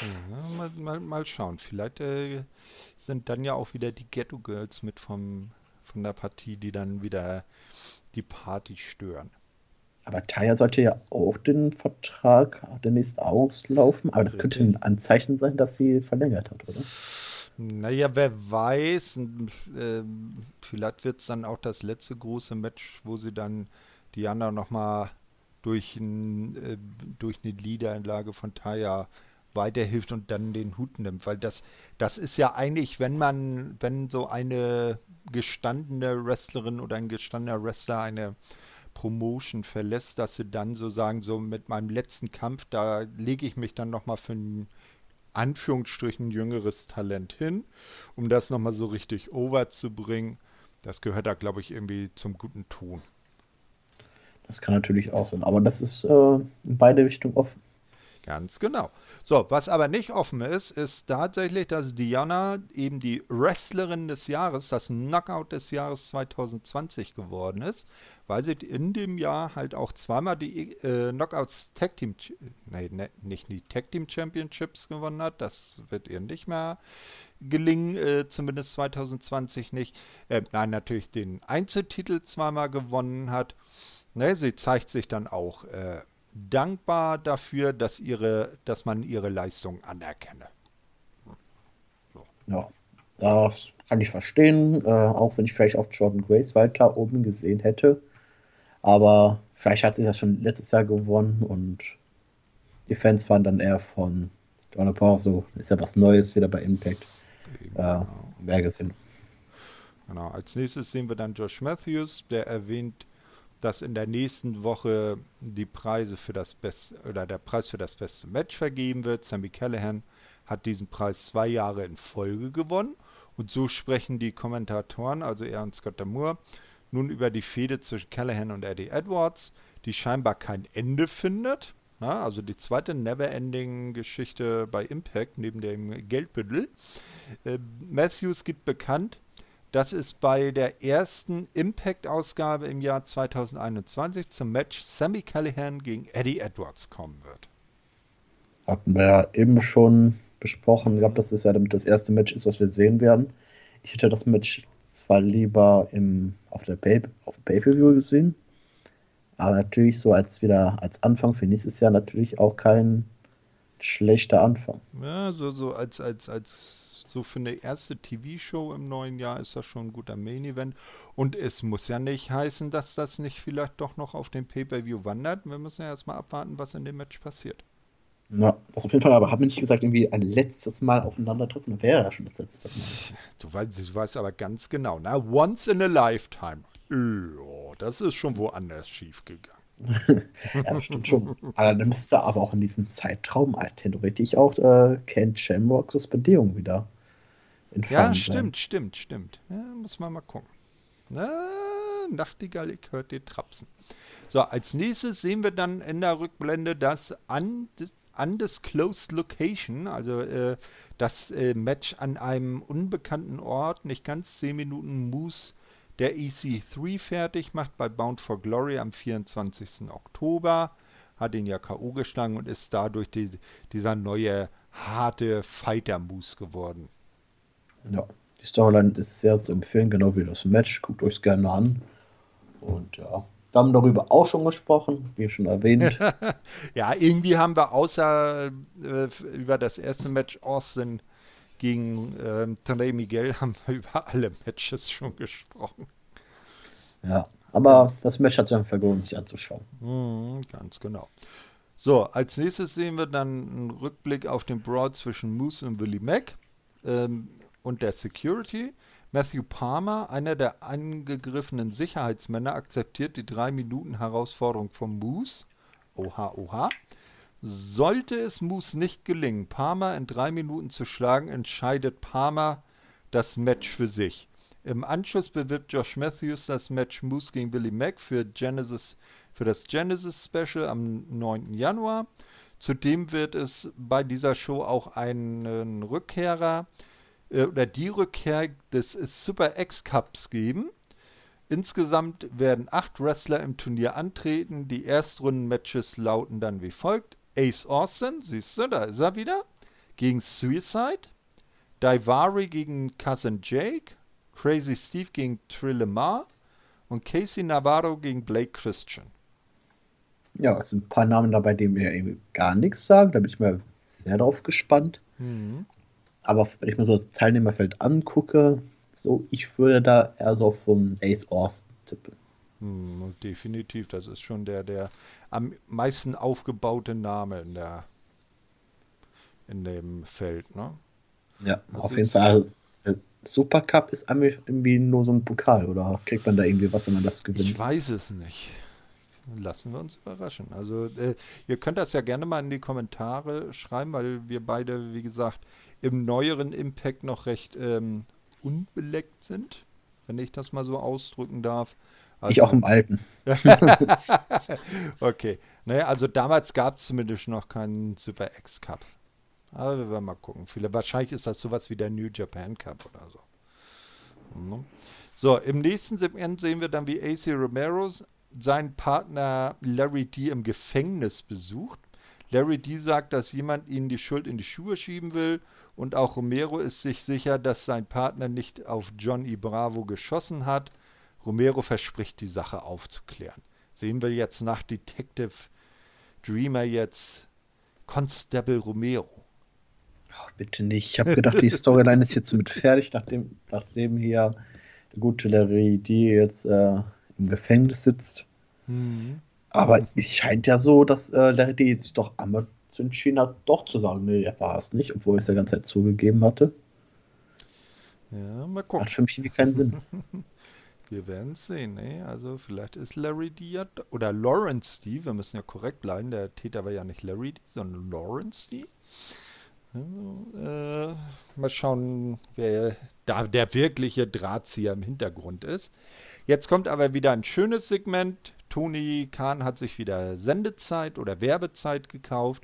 Ja, mal, mal, mal, schauen. Vielleicht äh, sind dann ja auch wieder die Ghetto Girls mit vom, von der Partie, die dann wieder die Party stören. Aber Taya sollte ja auch den Vertrag demnächst auslaufen. Aber das könnte ein Anzeichen sein, dass sie verlängert hat, oder? Naja, wer weiß. Äh, vielleicht wird es dann auch das letzte große Match, wo sie dann Diana nochmal durch, ein, äh, durch eine Liederanlage von Taya weiterhilft und dann den Hut nimmt. Weil das, das ist ja eigentlich, wenn man, wenn so eine gestandene Wrestlerin oder ein gestandener Wrestler eine Promotion verlässt, dass sie dann so sagen, so mit meinem letzten Kampf, da lege ich mich dann nochmal für ein Anführungsstrichen jüngeres Talent hin, um das nochmal so richtig over zu bringen. Das gehört da, glaube ich, irgendwie zum guten Ton. Das kann natürlich auch sein, aber das ist äh, in beide Richtungen offen. Ganz genau. So, was aber nicht offen ist, ist tatsächlich, dass Diana eben die Wrestlerin des Jahres, das Knockout des Jahres 2020 geworden ist, weil sie in dem Jahr halt auch zweimal die äh, Knockouts Tag Team, nein, ne, nicht die Tag Team Championships gewonnen hat. Das wird ihr nicht mehr gelingen, äh, zumindest 2020 nicht. Äh, nein, natürlich den Einzeltitel zweimal gewonnen hat. Ne, sie zeigt sich dann auch äh, dankbar dafür, dass, ihre, dass man ihre Leistung anerkenne. So. Ja, das kann ich verstehen, äh, auch wenn ich vielleicht auch Jordan Grace weiter oben gesehen hätte. Aber vielleicht hat sie das schon letztes Jahr gewonnen und die Fans waren dann eher von Jordan Paul so, ist ja was Neues wieder bei Impact. Eben, äh, genau. Mehr gesehen. Genau, als nächstes sehen wir dann Josh Matthews, der erwähnt dass in der nächsten Woche die Preise für das beste oder der Preis für das beste Match vergeben wird. Sammy Callahan hat diesen Preis zwei Jahre in Folge gewonnen und so sprechen die Kommentatoren, also er und Scott Damour, nun über die Fehde zwischen Callahan und Eddie Edwards, die scheinbar kein Ende findet. Na, also die zweite Neverending-Geschichte bei Impact neben dem Geldbündel. Äh, Matthews gibt bekannt, dass es bei der ersten Impact-Ausgabe im Jahr 2021 zum Match Sammy Callahan gegen Eddie Edwards kommen wird. Hatten wir ja eben schon besprochen. Ich glaube, das ist ja das erste Match ist, was wir sehen werden. Ich hätte das Match zwar lieber im, auf der Pay-Per-View gesehen, aber natürlich so als wieder als Anfang für nächstes Jahr natürlich auch kein schlechter Anfang. Ja, so, so als, als, als so für eine erste TV-Show im neuen Jahr ist das schon ein guter Main-Event. Und es muss ja nicht heißen, dass das nicht vielleicht doch noch auf den Pay-Per-View wandert. Wir müssen ja erstmal abwarten, was in dem Match passiert. Ja, das auf jeden Fall, aber haben wir nicht gesagt, irgendwie ein letztes Mal aufeinandertreffen? Dann wäre ja schon das letzte Mal. Du weißt, du weißt aber ganz genau, na, once in a lifetime. Oh, das ist schon woanders schiefgegangen. (laughs) ja, das stimmt schon. Aber dann müsste aber auch in diesem Zeitraum theoretisch auch äh, Ken Shamrock Suspendierung wieder ja, stimmt, stimmt, stimmt. Ja, muss man mal gucken. Na, Nachtigall, ich hört dir trapsen. So, als nächstes sehen wir dann in der Rückblende das Undis Undisclosed Location, also äh, das äh, Match an einem unbekannten Ort, nicht ganz 10 Minuten Moose der EC3 fertig macht bei Bound for Glory am 24. Oktober. Hat ihn ja K.O. geschlagen und ist dadurch die, dieser neue harte Fighter-Moose geworden. Ja, die Storyline ist sehr zu empfehlen, genau wie das Match. Guckt euch es gerne an. Und ja, wir haben darüber auch schon gesprochen, wie schon erwähnt. (laughs) ja, irgendwie haben wir außer äh, über das erste Match Austin gegen äh, Tony Miguel (laughs) haben wir über alle Matches schon gesprochen. Ja, aber das Match hat sich dann verlohnt, sich anzuschauen. Mhm, ganz genau. So, als nächstes sehen wir dann einen Rückblick auf den Brawl zwischen Moose und Willie Mack. Ähm, und der Security. Matthew Palmer, einer der angegriffenen Sicherheitsmänner, akzeptiert die 3-Minuten-Herausforderung von Moose. Oha, oha. Sollte es Moose nicht gelingen, Palmer in 3 Minuten zu schlagen, entscheidet Palmer das Match für sich. Im Anschluss bewirbt Josh Matthews das Match Moose gegen Billy Mack für, Genesis, für das Genesis Special am 9. Januar. Zudem wird es bei dieser Show auch einen Rückkehrer äh, oder die Rückkehr des Super X Cups geben. Insgesamt werden acht Wrestler im Turnier antreten. Die Erstrunden-Matches lauten dann wie folgt: Ace Austin, siehst du, da ist er wieder, gegen Suicide. Daivari gegen Cousin Jake. Crazy Steve gegen Trillemar. Und Casey Navarro gegen Blake Christian. Ja, es sind ein paar Namen dabei, die mir eben gar nichts sagen. Da bin ich mal sehr drauf gespannt. Mhm. Aber wenn ich mir so das Teilnehmerfeld angucke, so ich würde da eher so auf so einen Ace Austin tippen. Hm, definitiv, das ist schon der, der am meisten aufgebaute Name in der in dem Feld, ne? Ja, das auf jeden Fall. Also, Supercup ist irgendwie nur so ein Pokal oder kriegt man da irgendwie was, wenn man das gewinnt? Ich weiß es nicht. Lassen wir uns überraschen. Also äh, ihr könnt das ja gerne mal in die Kommentare schreiben, weil wir beide, wie gesagt, im neueren Impact noch recht ähm, unbeleckt sind, wenn ich das mal so ausdrücken darf. Also, ich auch im alten. (laughs) okay. Naja, also damals gab es zumindest noch keinen Super X Cup. Aber wir werden mal gucken. Viele, wahrscheinlich ist das sowas wie der New Japan Cup oder so. Mhm. So, im nächsten Segment sehen wir dann, wie AC Romero seinen Partner Larry D im Gefängnis besucht. Larry D sagt, dass jemand ihnen die Schuld in die Schuhe schieben will und auch Romero ist sich sicher, dass sein Partner nicht auf John E. Bravo geschossen hat. Romero verspricht, die Sache aufzuklären. Sehen wir jetzt nach Detective Dreamer jetzt Constable Romero. Oh, bitte nicht. Ich habe gedacht, die (laughs) Storyline ist jetzt mit fertig, nachdem, nachdem hier der gute Larry D jetzt äh, im Gefängnis sitzt. Mhm. Aber es scheint ja so, dass äh, Larry D jetzt doch einmal zu entschieden hat, doch zu sagen, nee, er war es nicht, obwohl er es ja ganze Zeit zugegeben hatte. Ja, mal gucken. Hat für mich irgendwie keinen Sinn. (laughs) Wir werden es sehen, ne? Also vielleicht ist Larry D ja, oder Lawrence D, wir müssen ja korrekt bleiben, der Täter war ja nicht Larry D, sondern Lawrence D. Also, äh, mal schauen, wer da der wirkliche Drahtzieher im Hintergrund ist. Jetzt kommt aber wieder ein schönes Segment. Tony Khan hat sich wieder Sendezeit oder Werbezeit gekauft.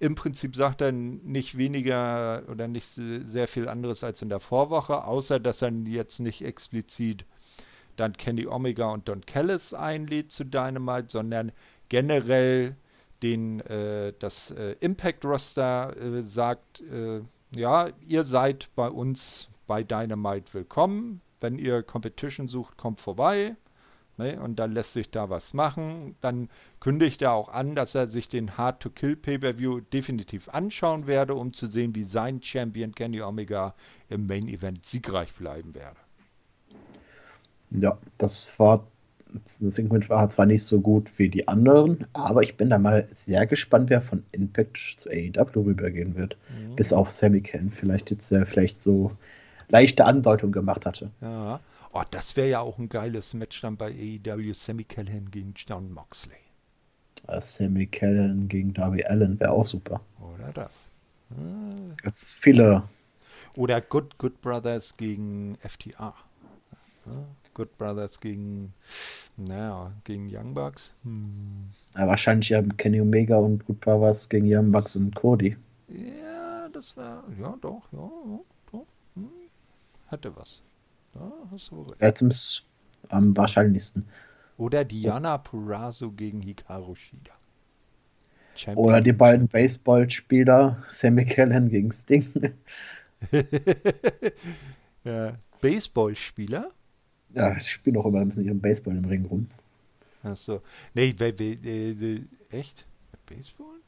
Im Prinzip sagt er nicht weniger oder nicht sehr viel anderes als in der Vorwoche, außer dass er jetzt nicht explizit dann Kenny Omega und Don Callis einlädt zu Dynamite, sondern generell den äh, das äh, Impact Roster äh, sagt, äh, ja, ihr seid bei uns bei Dynamite willkommen. Wenn ihr Competition sucht, kommt vorbei. Ne? Und dann lässt sich da was machen. Dann kündigt er auch an, dass er sich den Hard to Kill Pay-Per-View definitiv anschauen werde, um zu sehen, wie sein Champion Kenny Omega im Main Event siegreich bleiben werde. Ja, das war das Segment war zwar nicht so gut wie die anderen, aber ich bin da mal sehr gespannt, wer von Impact zu AEW rübergehen wird. Mhm. Bis auf Sammy Ken vielleicht jetzt äh, vielleicht so leichte Andeutung gemacht hatte. Ja. Oh, das wäre ja auch ein geiles Match dann bei AEW. Sammy Callahan gegen John Moxley. Ja, Sammy Callahan gegen Darby Allen wäre auch super. Oder das. Hm. Jetzt viele. Oder Good Good Brothers gegen FTA. Ja. Good Brothers gegen, naja, gegen Young Bucks. Hm. Ja, wahrscheinlich ja Kenny Omega und Good Brothers gegen Young Bucks und Cody. Ja, das war, ja, doch, ja, doch. Hm. Hatte was. Ja, hast du recht. Am wahrscheinlichsten. Oder Diana Purazo gegen Hikaru Shida. Champion Oder die beiden Baseballspieler Sammy Callan gegen Sting. (laughs) ja, Baseballspieler? Ja, ich spiele auch immer mit ihrem Baseball im Ring rum. Achso. Nee, echt? Baseball?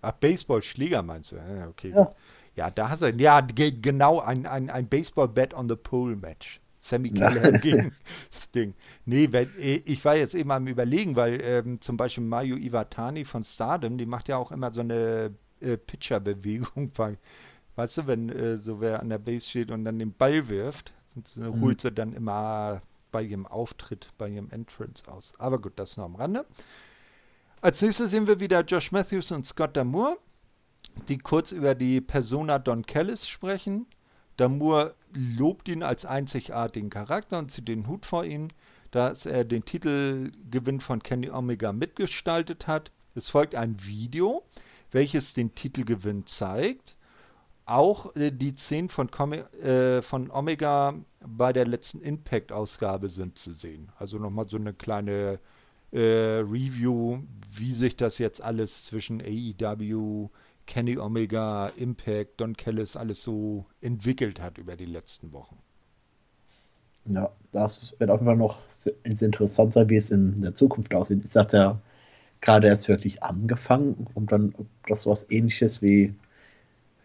Ach, Baseballschläger meinst du? Ja, okay. Ja. ja, da hast du. Ja, genau, ein, ein, ein Baseball-Bet on the Pole-Match. Sammy Callahan (laughs) gegen Sting. Nee, weil, äh, ich war jetzt eben am überlegen, weil ähm, zum Beispiel Mayu Iwatani von Stardom, die macht ja auch immer so eine äh, Pitcher-Bewegung. (laughs) Weißt du, wenn äh, so wer an der Base steht und dann den Ball wirft, mhm. holt sie dann immer bei ihrem Auftritt, bei ihrem Entrance aus. Aber gut, das noch am Rande. Als nächstes sehen wir wieder Josh Matthews und Scott Damour, die kurz über die Persona Don Callis sprechen. Damour lobt ihn als einzigartigen Charakter und zieht den Hut vor ihm, dass er den Titelgewinn von Kenny Omega mitgestaltet hat. Es folgt ein Video, welches den Titelgewinn zeigt. Auch äh, die 10 von, äh, von Omega bei der letzten Impact-Ausgabe sind zu sehen. Also nochmal so eine kleine äh, Review, wie sich das jetzt alles zwischen AEW, Kenny Omega, Impact, Don Kellis alles so entwickelt hat über die letzten Wochen. Ja, das wird auch immer noch interessant sein, wie es in der Zukunft aussieht. Ich sagte ja gerade erst wirklich angefangen und dann das was ähnliches wie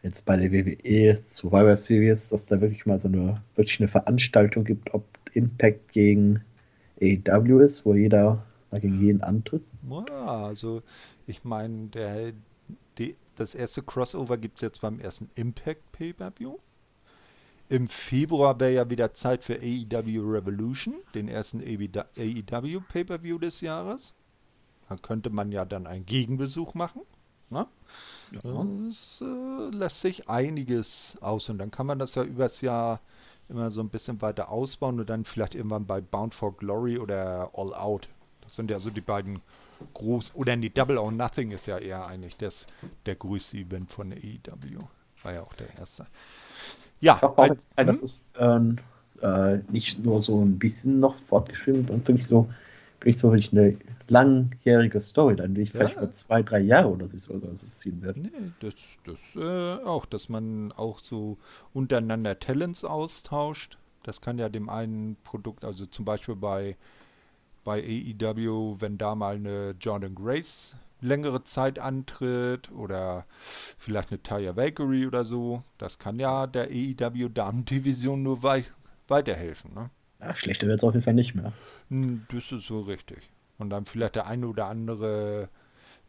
jetzt bei der WWE Survivor Series, dass da wirklich mal so eine wirklich eine Veranstaltung gibt, ob Impact gegen AEW ist, wo jeder gegen jeden antritt. Ja, also ich meine, der, die, das erste Crossover gibt es jetzt beim ersten Impact Pay-Per-View. Im Februar wäre ja wieder Zeit für AEW Revolution, den ersten AEW Pay-Per-View des Jahres. Da könnte man ja dann einen Gegenbesuch machen. Ne? Ja. Das äh, lässt sich einiges aus und dann kann man das ja übers Jahr immer so ein bisschen weiter ausbauen und dann vielleicht irgendwann bei Bound for Glory oder All Out. Das sind ja so die beiden groß oder die Double or Nothing ist ja eher eigentlich das der größte Event von der AEW. War ja auch der erste. Ja, hoffe, als, das hm? ist ähm, äh, nicht nur so ein bisschen noch fortgeschrieben und wirklich so, wirklich so wirklich eine langjährige Story, dann will ich ja. vielleicht über zwei, drei Jahre oder so, so ziehen werden. Nee, das, das äh, auch, dass man auch so untereinander Talents austauscht. Das kann ja dem einen Produkt, also zum Beispiel bei, bei AEW, wenn da mal eine Jordan Grace längere Zeit antritt oder vielleicht eine Taya Valkyrie oder so. Das kann ja der AEW Damen-Division nur wei weiterhelfen. Ne? Ja, schlechter wird es auf jeden Fall nicht mehr. Hm, das ist so richtig. Und dann vielleicht der eine oder andere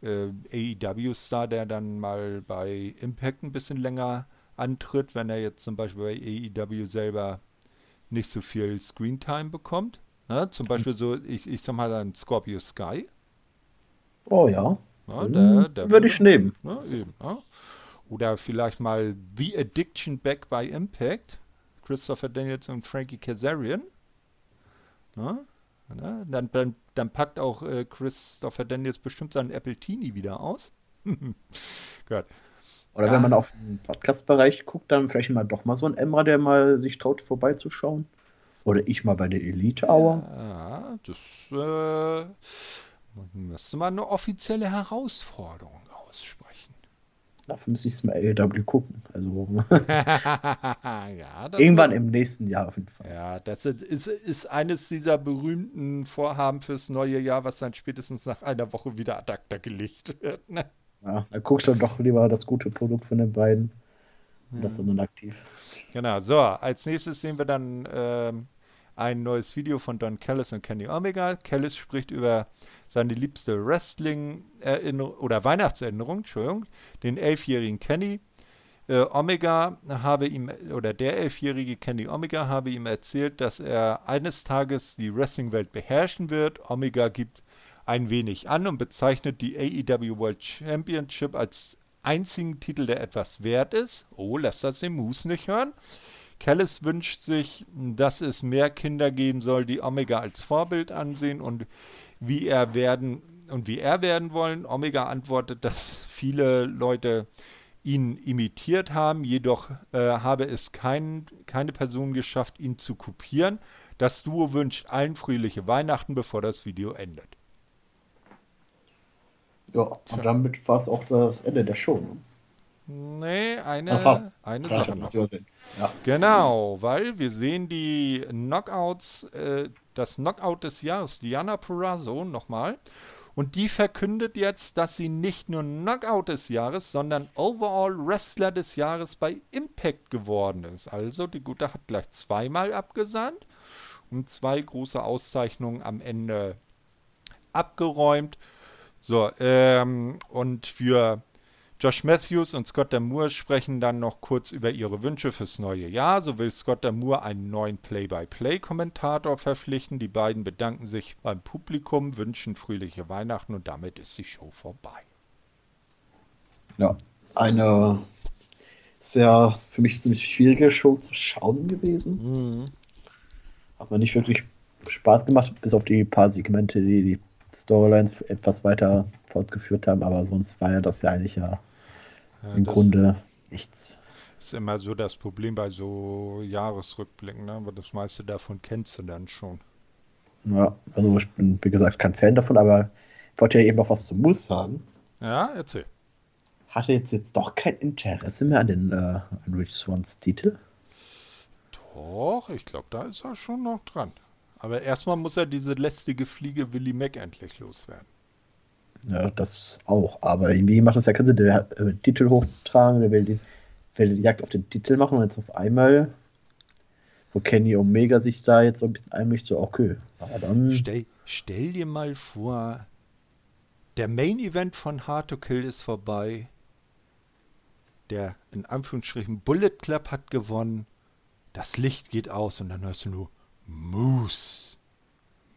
äh, AEW-Star, der dann mal bei Impact ein bisschen länger antritt, wenn er jetzt zum Beispiel bei AEW selber nicht so viel Screentime bekommt. Ne? Zum Beispiel so, ich, ich sag mal ein Scorpio Sky. Oh ja. ja der, der würde ich nehmen. Ne, eben, ja. Oder vielleicht mal The Addiction Back by Impact. Christopher Daniels und Frankie Kazarian. Ne? Ne? Dann, dann, dann, packt auch äh, Christopher Daniels bestimmt seinen Apple Teenie wieder aus. (laughs) Gut. Oder ja. wenn man auf den Podcast-Bereich guckt, dann vielleicht mal doch mal so ein Emra, der mal sich traut, vorbeizuschauen. Oder ich mal bei der Elite Hour. Ja, das äh, Müsste man eine offizielle Herausforderung aussprechen. Dafür müsste ich es mal AEW gucken. Also (laughs) (laughs) ja, irgendwann im nächsten Jahr auf jeden Fall. Ja, das ist, ist eines dieser berühmten Vorhaben fürs neue Jahr, was dann spätestens nach einer Woche wieder ad acta gelegt wird. Ne? Ja, da guckst du doch lieber das gute Produkt von den beiden. Und das ist dann aktiv. Genau, so, als nächstes sehen wir dann ähm, ein neues Video von Don Callis und Kenny Omega. Callis spricht über seine liebste Wrestling-Erinnerung oder Weihnachtserinnerung, Entschuldigung, den elfjährigen Kenny. Äh, Omega habe ihm, oder der elfjährige Kenny Omega habe ihm erzählt, dass er eines Tages die Wrestling-Welt beherrschen wird. Omega gibt ein wenig an und bezeichnet die AEW World Championship als einzigen Titel, der etwas wert ist. Oh, lässt das den Moose nicht hören. Callis wünscht sich, dass es mehr Kinder geben soll, die Omega als Vorbild ansehen und wie er werden und wie er werden wollen. Omega antwortet, dass viele Leute ihn imitiert haben, jedoch äh, habe es kein, keine Person geschafft, ihn zu kopieren. Das Duo wünscht allen fröhliche Weihnachten, bevor das Video endet. Ja, und damit war es auch das Ende der Show. Ne? Nee, eine, fast. eine Sache noch. Ja. Genau, weil wir sehen die Knockouts, äh, das Knockout des Jahres, Diana Purrazzo nochmal. Und die verkündet jetzt, dass sie nicht nur Knockout des Jahres, sondern Overall Wrestler des Jahres bei Impact geworden ist. Also die Gute hat gleich zweimal abgesandt und zwei große Auszeichnungen am Ende abgeräumt. So, ähm, und für Josh Matthews und Scott Damour sprechen dann noch kurz über ihre Wünsche fürs neue Jahr. So will Scott Damour einen neuen Play-by-Play-Kommentator verpflichten. Die beiden bedanken sich beim Publikum, wünschen fröhliche Weihnachten und damit ist die Show vorbei. Ja, eine sehr für mich ziemlich schwierige Show zu schauen gewesen. Mhm. Hat mir nicht wirklich Spaß gemacht, bis auf die paar Segmente, die die Storylines etwas weiter fortgeführt haben, aber sonst war ja das ja eigentlich ja ja, Im Grunde nichts. Ist immer so das Problem bei so Jahresrückblicken, ne? aber das meiste davon kennst du dann schon. Ja, also ich bin, wie gesagt, kein Fan davon, aber ich wollte ja eben noch was zu Moose sagen. Ja, erzähl. Hatte jetzt, jetzt doch kein Interesse mehr an den äh, an Rich Swans Titel? Doch, ich glaube, da ist er schon noch dran. Aber erstmal muss er diese lästige Fliege Willy Mac endlich loswerden. Ja, das auch. Aber irgendwie macht das ja keinen Sinn. Der will den Titel hochtragen, der will die, will die Jagd auf den Titel machen und jetzt auf einmal wo Kenny Omega sich da jetzt so ein bisschen einmischt, so okay. Aber dann stell, stell dir mal vor, der Main Event von Hard to Kill ist vorbei. Der in Anführungsstrichen Bullet Club hat gewonnen. Das Licht geht aus und dann hörst du nur Moose.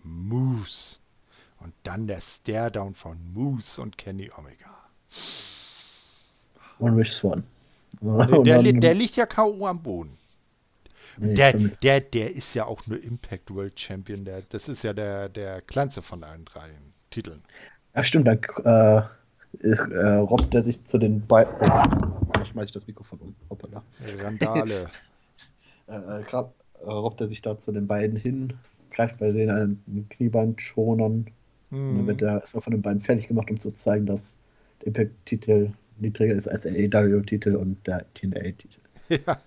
Moose. Und dann der Stare-Down von Moose und Kenny Omega. Und Rich Swan. Der, der, der, liegt ja K.O. am Boden. Nee, der, der, der ist ja auch nur Impact World Champion. Der, das ist ja der, der kleinste von allen drei Titeln. Ja, stimmt. Dann äh, äh, robbt er sich zu den beiden. Oh, da schmeiß ich das Mikrofon um. Hoppala. Randale. (laughs) äh, äh, grad, äh, robbt er sich da zu den beiden hin, greift bei denen einen Kniebandschonern. Hm. Und dann wird er erstmal von den beiden fertig gemacht, um zu zeigen, dass der Impact-Titel niedriger ist als der AEW-Titel und der TNA-Titel. (laughs) Ja,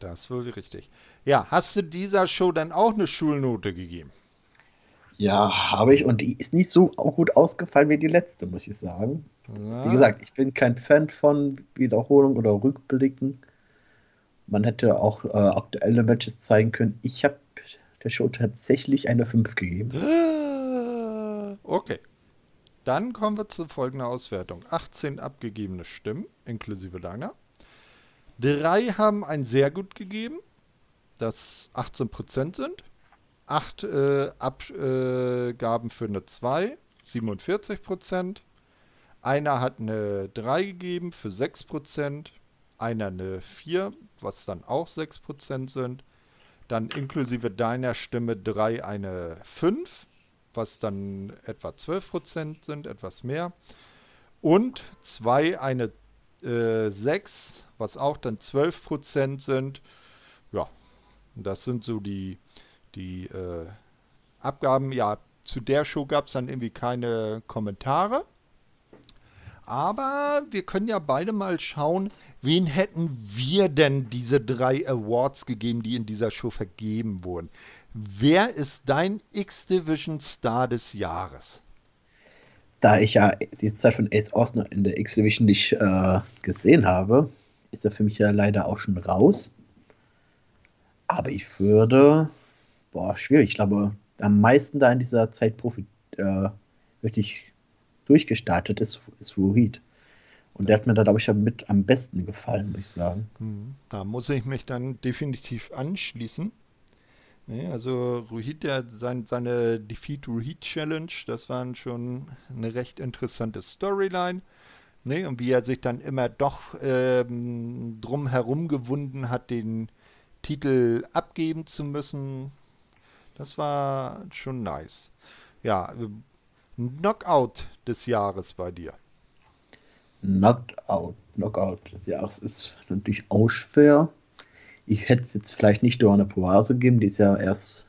das ist wohl richtig. Ja, hast du dieser Show dann auch eine Schulnote gegeben? Ja, habe ich und die ist nicht so gut ausgefallen wie die letzte, muss ich sagen. Ja. Wie gesagt, ich bin kein Fan von Wiederholung oder Rückblicken. Man hätte auch äh, aktuelle Matches zeigen können. Ich habe der Show tatsächlich eine 5 gegeben. Okay. Dann kommen wir zu folgender Auswertung. 18 abgegebene Stimmen, inklusive deiner. Drei haben ein sehr gut gegeben, das 18% sind. Acht äh, Abgaben für eine 2, 47%. Einer hat eine 3 gegeben für 6%. Einer eine 4, was dann auch 6% sind. Dann inklusive deiner Stimme 3 eine 5 was dann etwa 12% sind, etwas mehr. Und 2 eine äh, 6, was auch dann 12% sind. Ja, das sind so die, die äh, Abgaben. Ja, zu der Show gab es dann irgendwie keine Kommentare. Aber wir können ja beide mal schauen, wen hätten wir denn diese drei Awards gegeben, die in dieser Show vergeben wurden. Wer ist dein X-Division Star des Jahres? Da ich ja die Zeit von Ace Austin in der X-Division nicht äh, gesehen habe, ist er für mich ja leider auch schon raus. Aber ich würde, boah, schwierig. Ich glaube, am meisten da in dieser Zeit profit, äh, wirklich durchgestartet ist, ist Ruhid. Und der hat mir da, glaube ich, mit am besten gefallen, muss ich sagen. Hm, da muss ich mich dann definitiv anschließen. Nee, also Ruhid, der sein, seine Defeat Ruhid Challenge, das war schon eine recht interessante Storyline. Nee, und wie er sich dann immer doch ähm, drum herum gewunden hat, den Titel abgeben zu müssen, das war schon nice. Ja, Knockout des Jahres bei dir. Knockout, Knockout des Jahres ist natürlich auch schwer ich hätte es jetzt vielleicht nicht Johanna Poase gegeben, die ist ja erst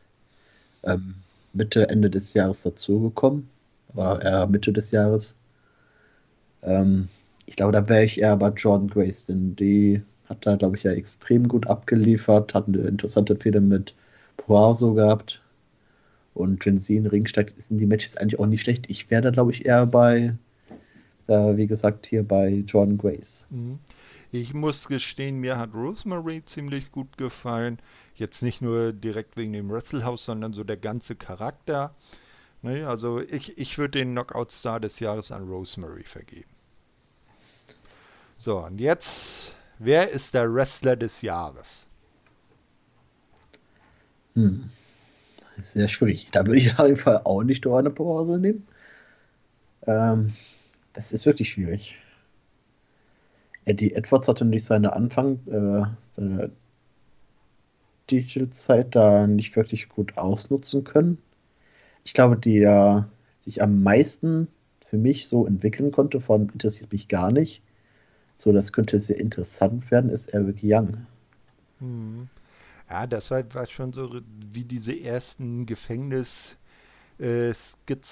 ähm, Mitte, Ende des Jahres dazugekommen. War eher Mitte des Jahres. Ähm, ich glaube, da wäre ich eher bei Jordan Grace, denn die hat da, glaube ich, ja extrem gut abgeliefert, hat eine interessante Fehde mit Poirso gehabt. Und wenn sie in den Ring steigt, sind die Matches eigentlich auch nicht schlecht. Ich wäre da, glaube ich, eher bei, äh, wie gesagt, hier bei Jordan Grace. Mhm. Ich muss gestehen, mir hat Rosemary ziemlich gut gefallen. Jetzt nicht nur direkt wegen dem Wrestlehouse, sondern so der ganze Charakter. Ne, also ich, ich würde den Knockout-Star des Jahres an Rosemary vergeben. So, und jetzt, wer ist der Wrestler des Jahres? Hm. Sehr schwierig. Da würde ich (laughs) auf jeden Fall auch nicht eine Pause nehmen. Ähm, das ist wirklich schwierig. Eddie Edwards hatte nicht seine Anfang, äh, seine Titelzeit da nicht wirklich gut ausnutzen können. Ich glaube, die ja sich am meisten für mich so entwickeln konnte, von interessiert mich gar nicht. So, das könnte sehr interessant werden, ist Eric Young. Hm. Ja, das war, war, schon so wie diese ersten Gefängnis- äh,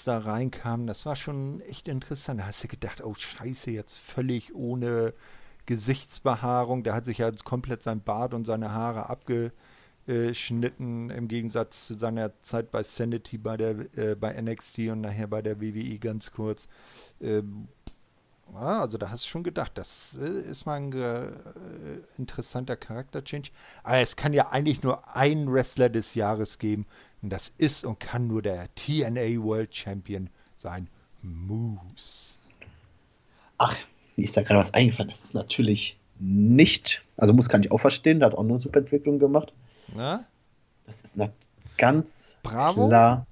da reinkamen, das war schon echt interessant. Da hast du gedacht, oh scheiße, jetzt völlig ohne Gesichtsbehaarung. Der hat sich ja komplett sein Bart und seine Haare abgeschnitten, im Gegensatz zu seiner Zeit bei Sanity bei, der, äh, bei NXT und nachher bei der WWE ganz kurz. Ähm, Ja, also da hast du schon gedacht, das äh, ist mal ein äh, interessanter Charakter-Change. Aber es kann ja eigentlich nur einen Wrestler des Jahres geben. Und das ist und kann nur der TNA World Champion sein, Moose. Ach, mir ist da gerade was eingefallen. Das ist natürlich nicht, also Moose kann ich auch verstehen, der hat auch eine super Entwicklung gemacht. Na? Das ist eine ganz Bravo? klar.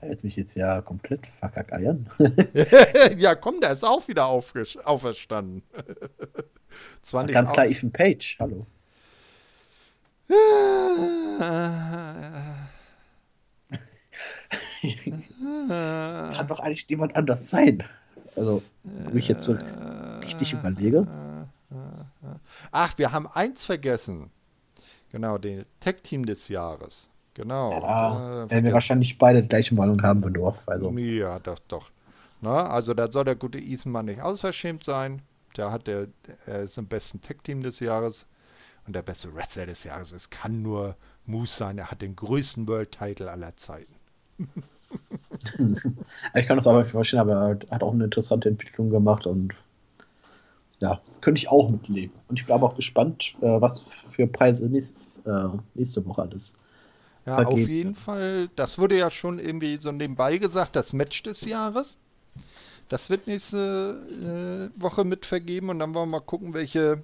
Hält mich jetzt ja komplett verkackeiern. (laughs) ja, komm, der ist auch wieder auferstanden. (laughs) Das ist ganz klar Ethan Page. Hallo. (laughs) Das kann doch eigentlich niemand anders sein. Also, wenn ich jetzt so richtig überlege. Ach, wir haben eins vergessen. Genau, den Tech-Team des Jahres. Genau. Ja, äh, werden wir wahrscheinlich beide die gleiche Meinung haben, Wendorf. Also, Ja, doch, doch. Na, also da soll der gute mal nicht ausverschämt sein. Der hat der, er ist im besten Tech-Team des Jahres. Und der beste Wrestler des Jahres. Es kann nur Moose sein. Er hat den größten World-Title aller Zeiten. (laughs) ich kann das aber nicht verstehen, aber er hat auch eine interessante Entwicklung gemacht und ja, könnte ich auch mitleben. Und ich bin aber auch gespannt, äh, was für Preise nächstes, äh, nächste Woche alles. Ja, auf Vergeht, jeden Fall. Das wurde ja schon irgendwie so nebenbei gesagt, das Match des Jahres. Das wird nächste äh, Woche mitvergeben und dann wollen wir mal gucken, welche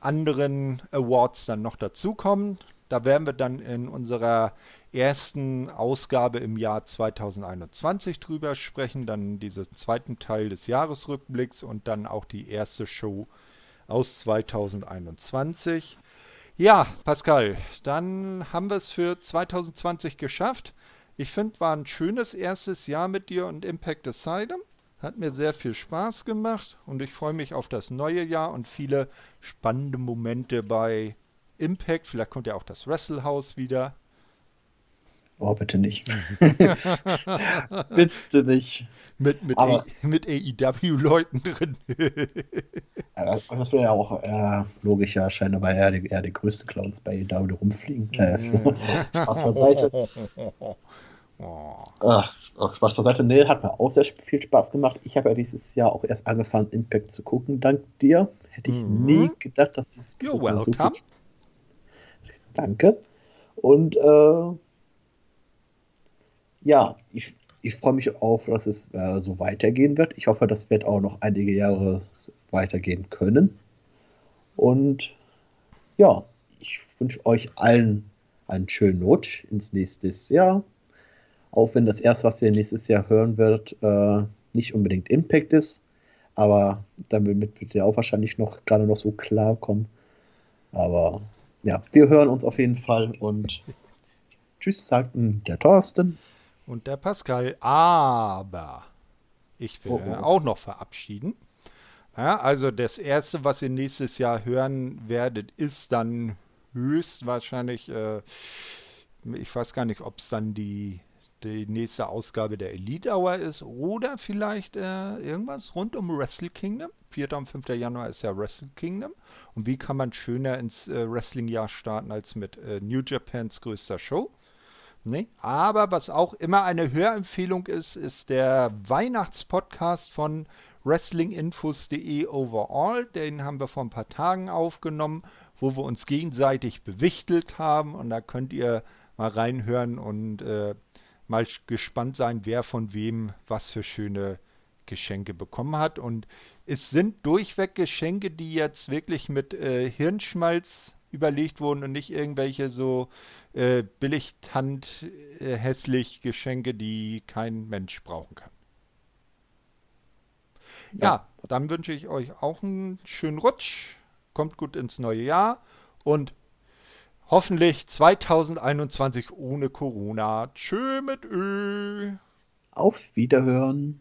anderen Awards dann noch dazukommen. Da werden wir dann in unserer ersten Ausgabe im Jahr 2021 drüber sprechen, dann diesen zweiten Teil des Jahresrückblicks und dann auch die erste Show aus 2021. Ja, Pascal, dann haben wir es für 2020 geschafft. Ich finde, war ein schönes erstes Jahr mit dir und Impact Asylum. Hat mir sehr viel Spaß gemacht und ich freue mich auf das neue Jahr und viele spannende Momente bei Impact. Vielleicht kommt ja auch das Wrestle House wieder. Oh, bitte nicht. (laughs) (laughs) bitte nicht. Mit, mit, Aber- A- mit AEW-Leuten drin. (laughs) Ja, das- wäre ja auch äh, logisch erscheinen, weil er die, er die größte Clowns bei AEW rumfliegen. Äh, Spaß beiseite. Oh. Ach, ach, Spaß beiseite. Nee, hat mir auch sehr viel Spaß gemacht. Ich habe ja dieses Jahr auch erst angefangen, Impact zu gucken, dank dir. Hätte ich Mhm. nie gedacht, dass es You're so welcome. Danke. Und äh, ja, ich, ich freue mich auf, dass es äh, so weitergehen wird. Ich hoffe, das wird auch noch einige Jahre weitergehen können. Und ja, ich wünsche euch allen einen schönen Rutsch ins nächste Jahr. Auch wenn das erste, was ihr nächstes Jahr hören werdet, äh, nicht unbedingt Impact ist. Aber damit wird ihr auch wahrscheinlich noch gerade noch so klarkommen. Aber ja, wir hören uns auf jeden Fall und tschüss, sagten der Thorsten. Und der Pascal. Aber ich will Oh, oh. auch noch verabschieden. Ja, also das erste, was ihr nächstes Jahr hören werdet, ist dann höchstwahrscheinlich, äh, ich weiß gar nicht, ob es dann die, die nächste Ausgabe der Elite Hour ist oder vielleicht äh, irgendwas rund um Wrestle Kingdom. 4. und 5. Januar ist ja Wrestle Kingdom. Und wie kann man schöner ins äh, Wrestling-Jahr starten als mit äh, New Japans größter Show? Nee. Aber was auch immer eine Hörempfehlung ist, ist der Weihnachtspodcast von wrestlinginfos.de overall. Den haben wir vor ein paar Tagen aufgenommen, wo wir uns gegenseitig bewichtelt haben. Und da könnt ihr mal reinhören und äh, mal gespannt sein, wer von wem was für schöne Geschenke bekommen hat. Und es sind durchweg Geschenke, die jetzt wirklich mit äh, Hirnschmalz überlegt wurden und nicht irgendwelche so äh, billigtant äh, hässlich Geschenke, die kein Mensch brauchen kann. Ja, dann wünsche ich euch auch einen schönen Rutsch. Kommt gut ins neue Jahr und hoffentlich 2021 ohne Corona. Tschö mit Ö. Auf Wiederhören.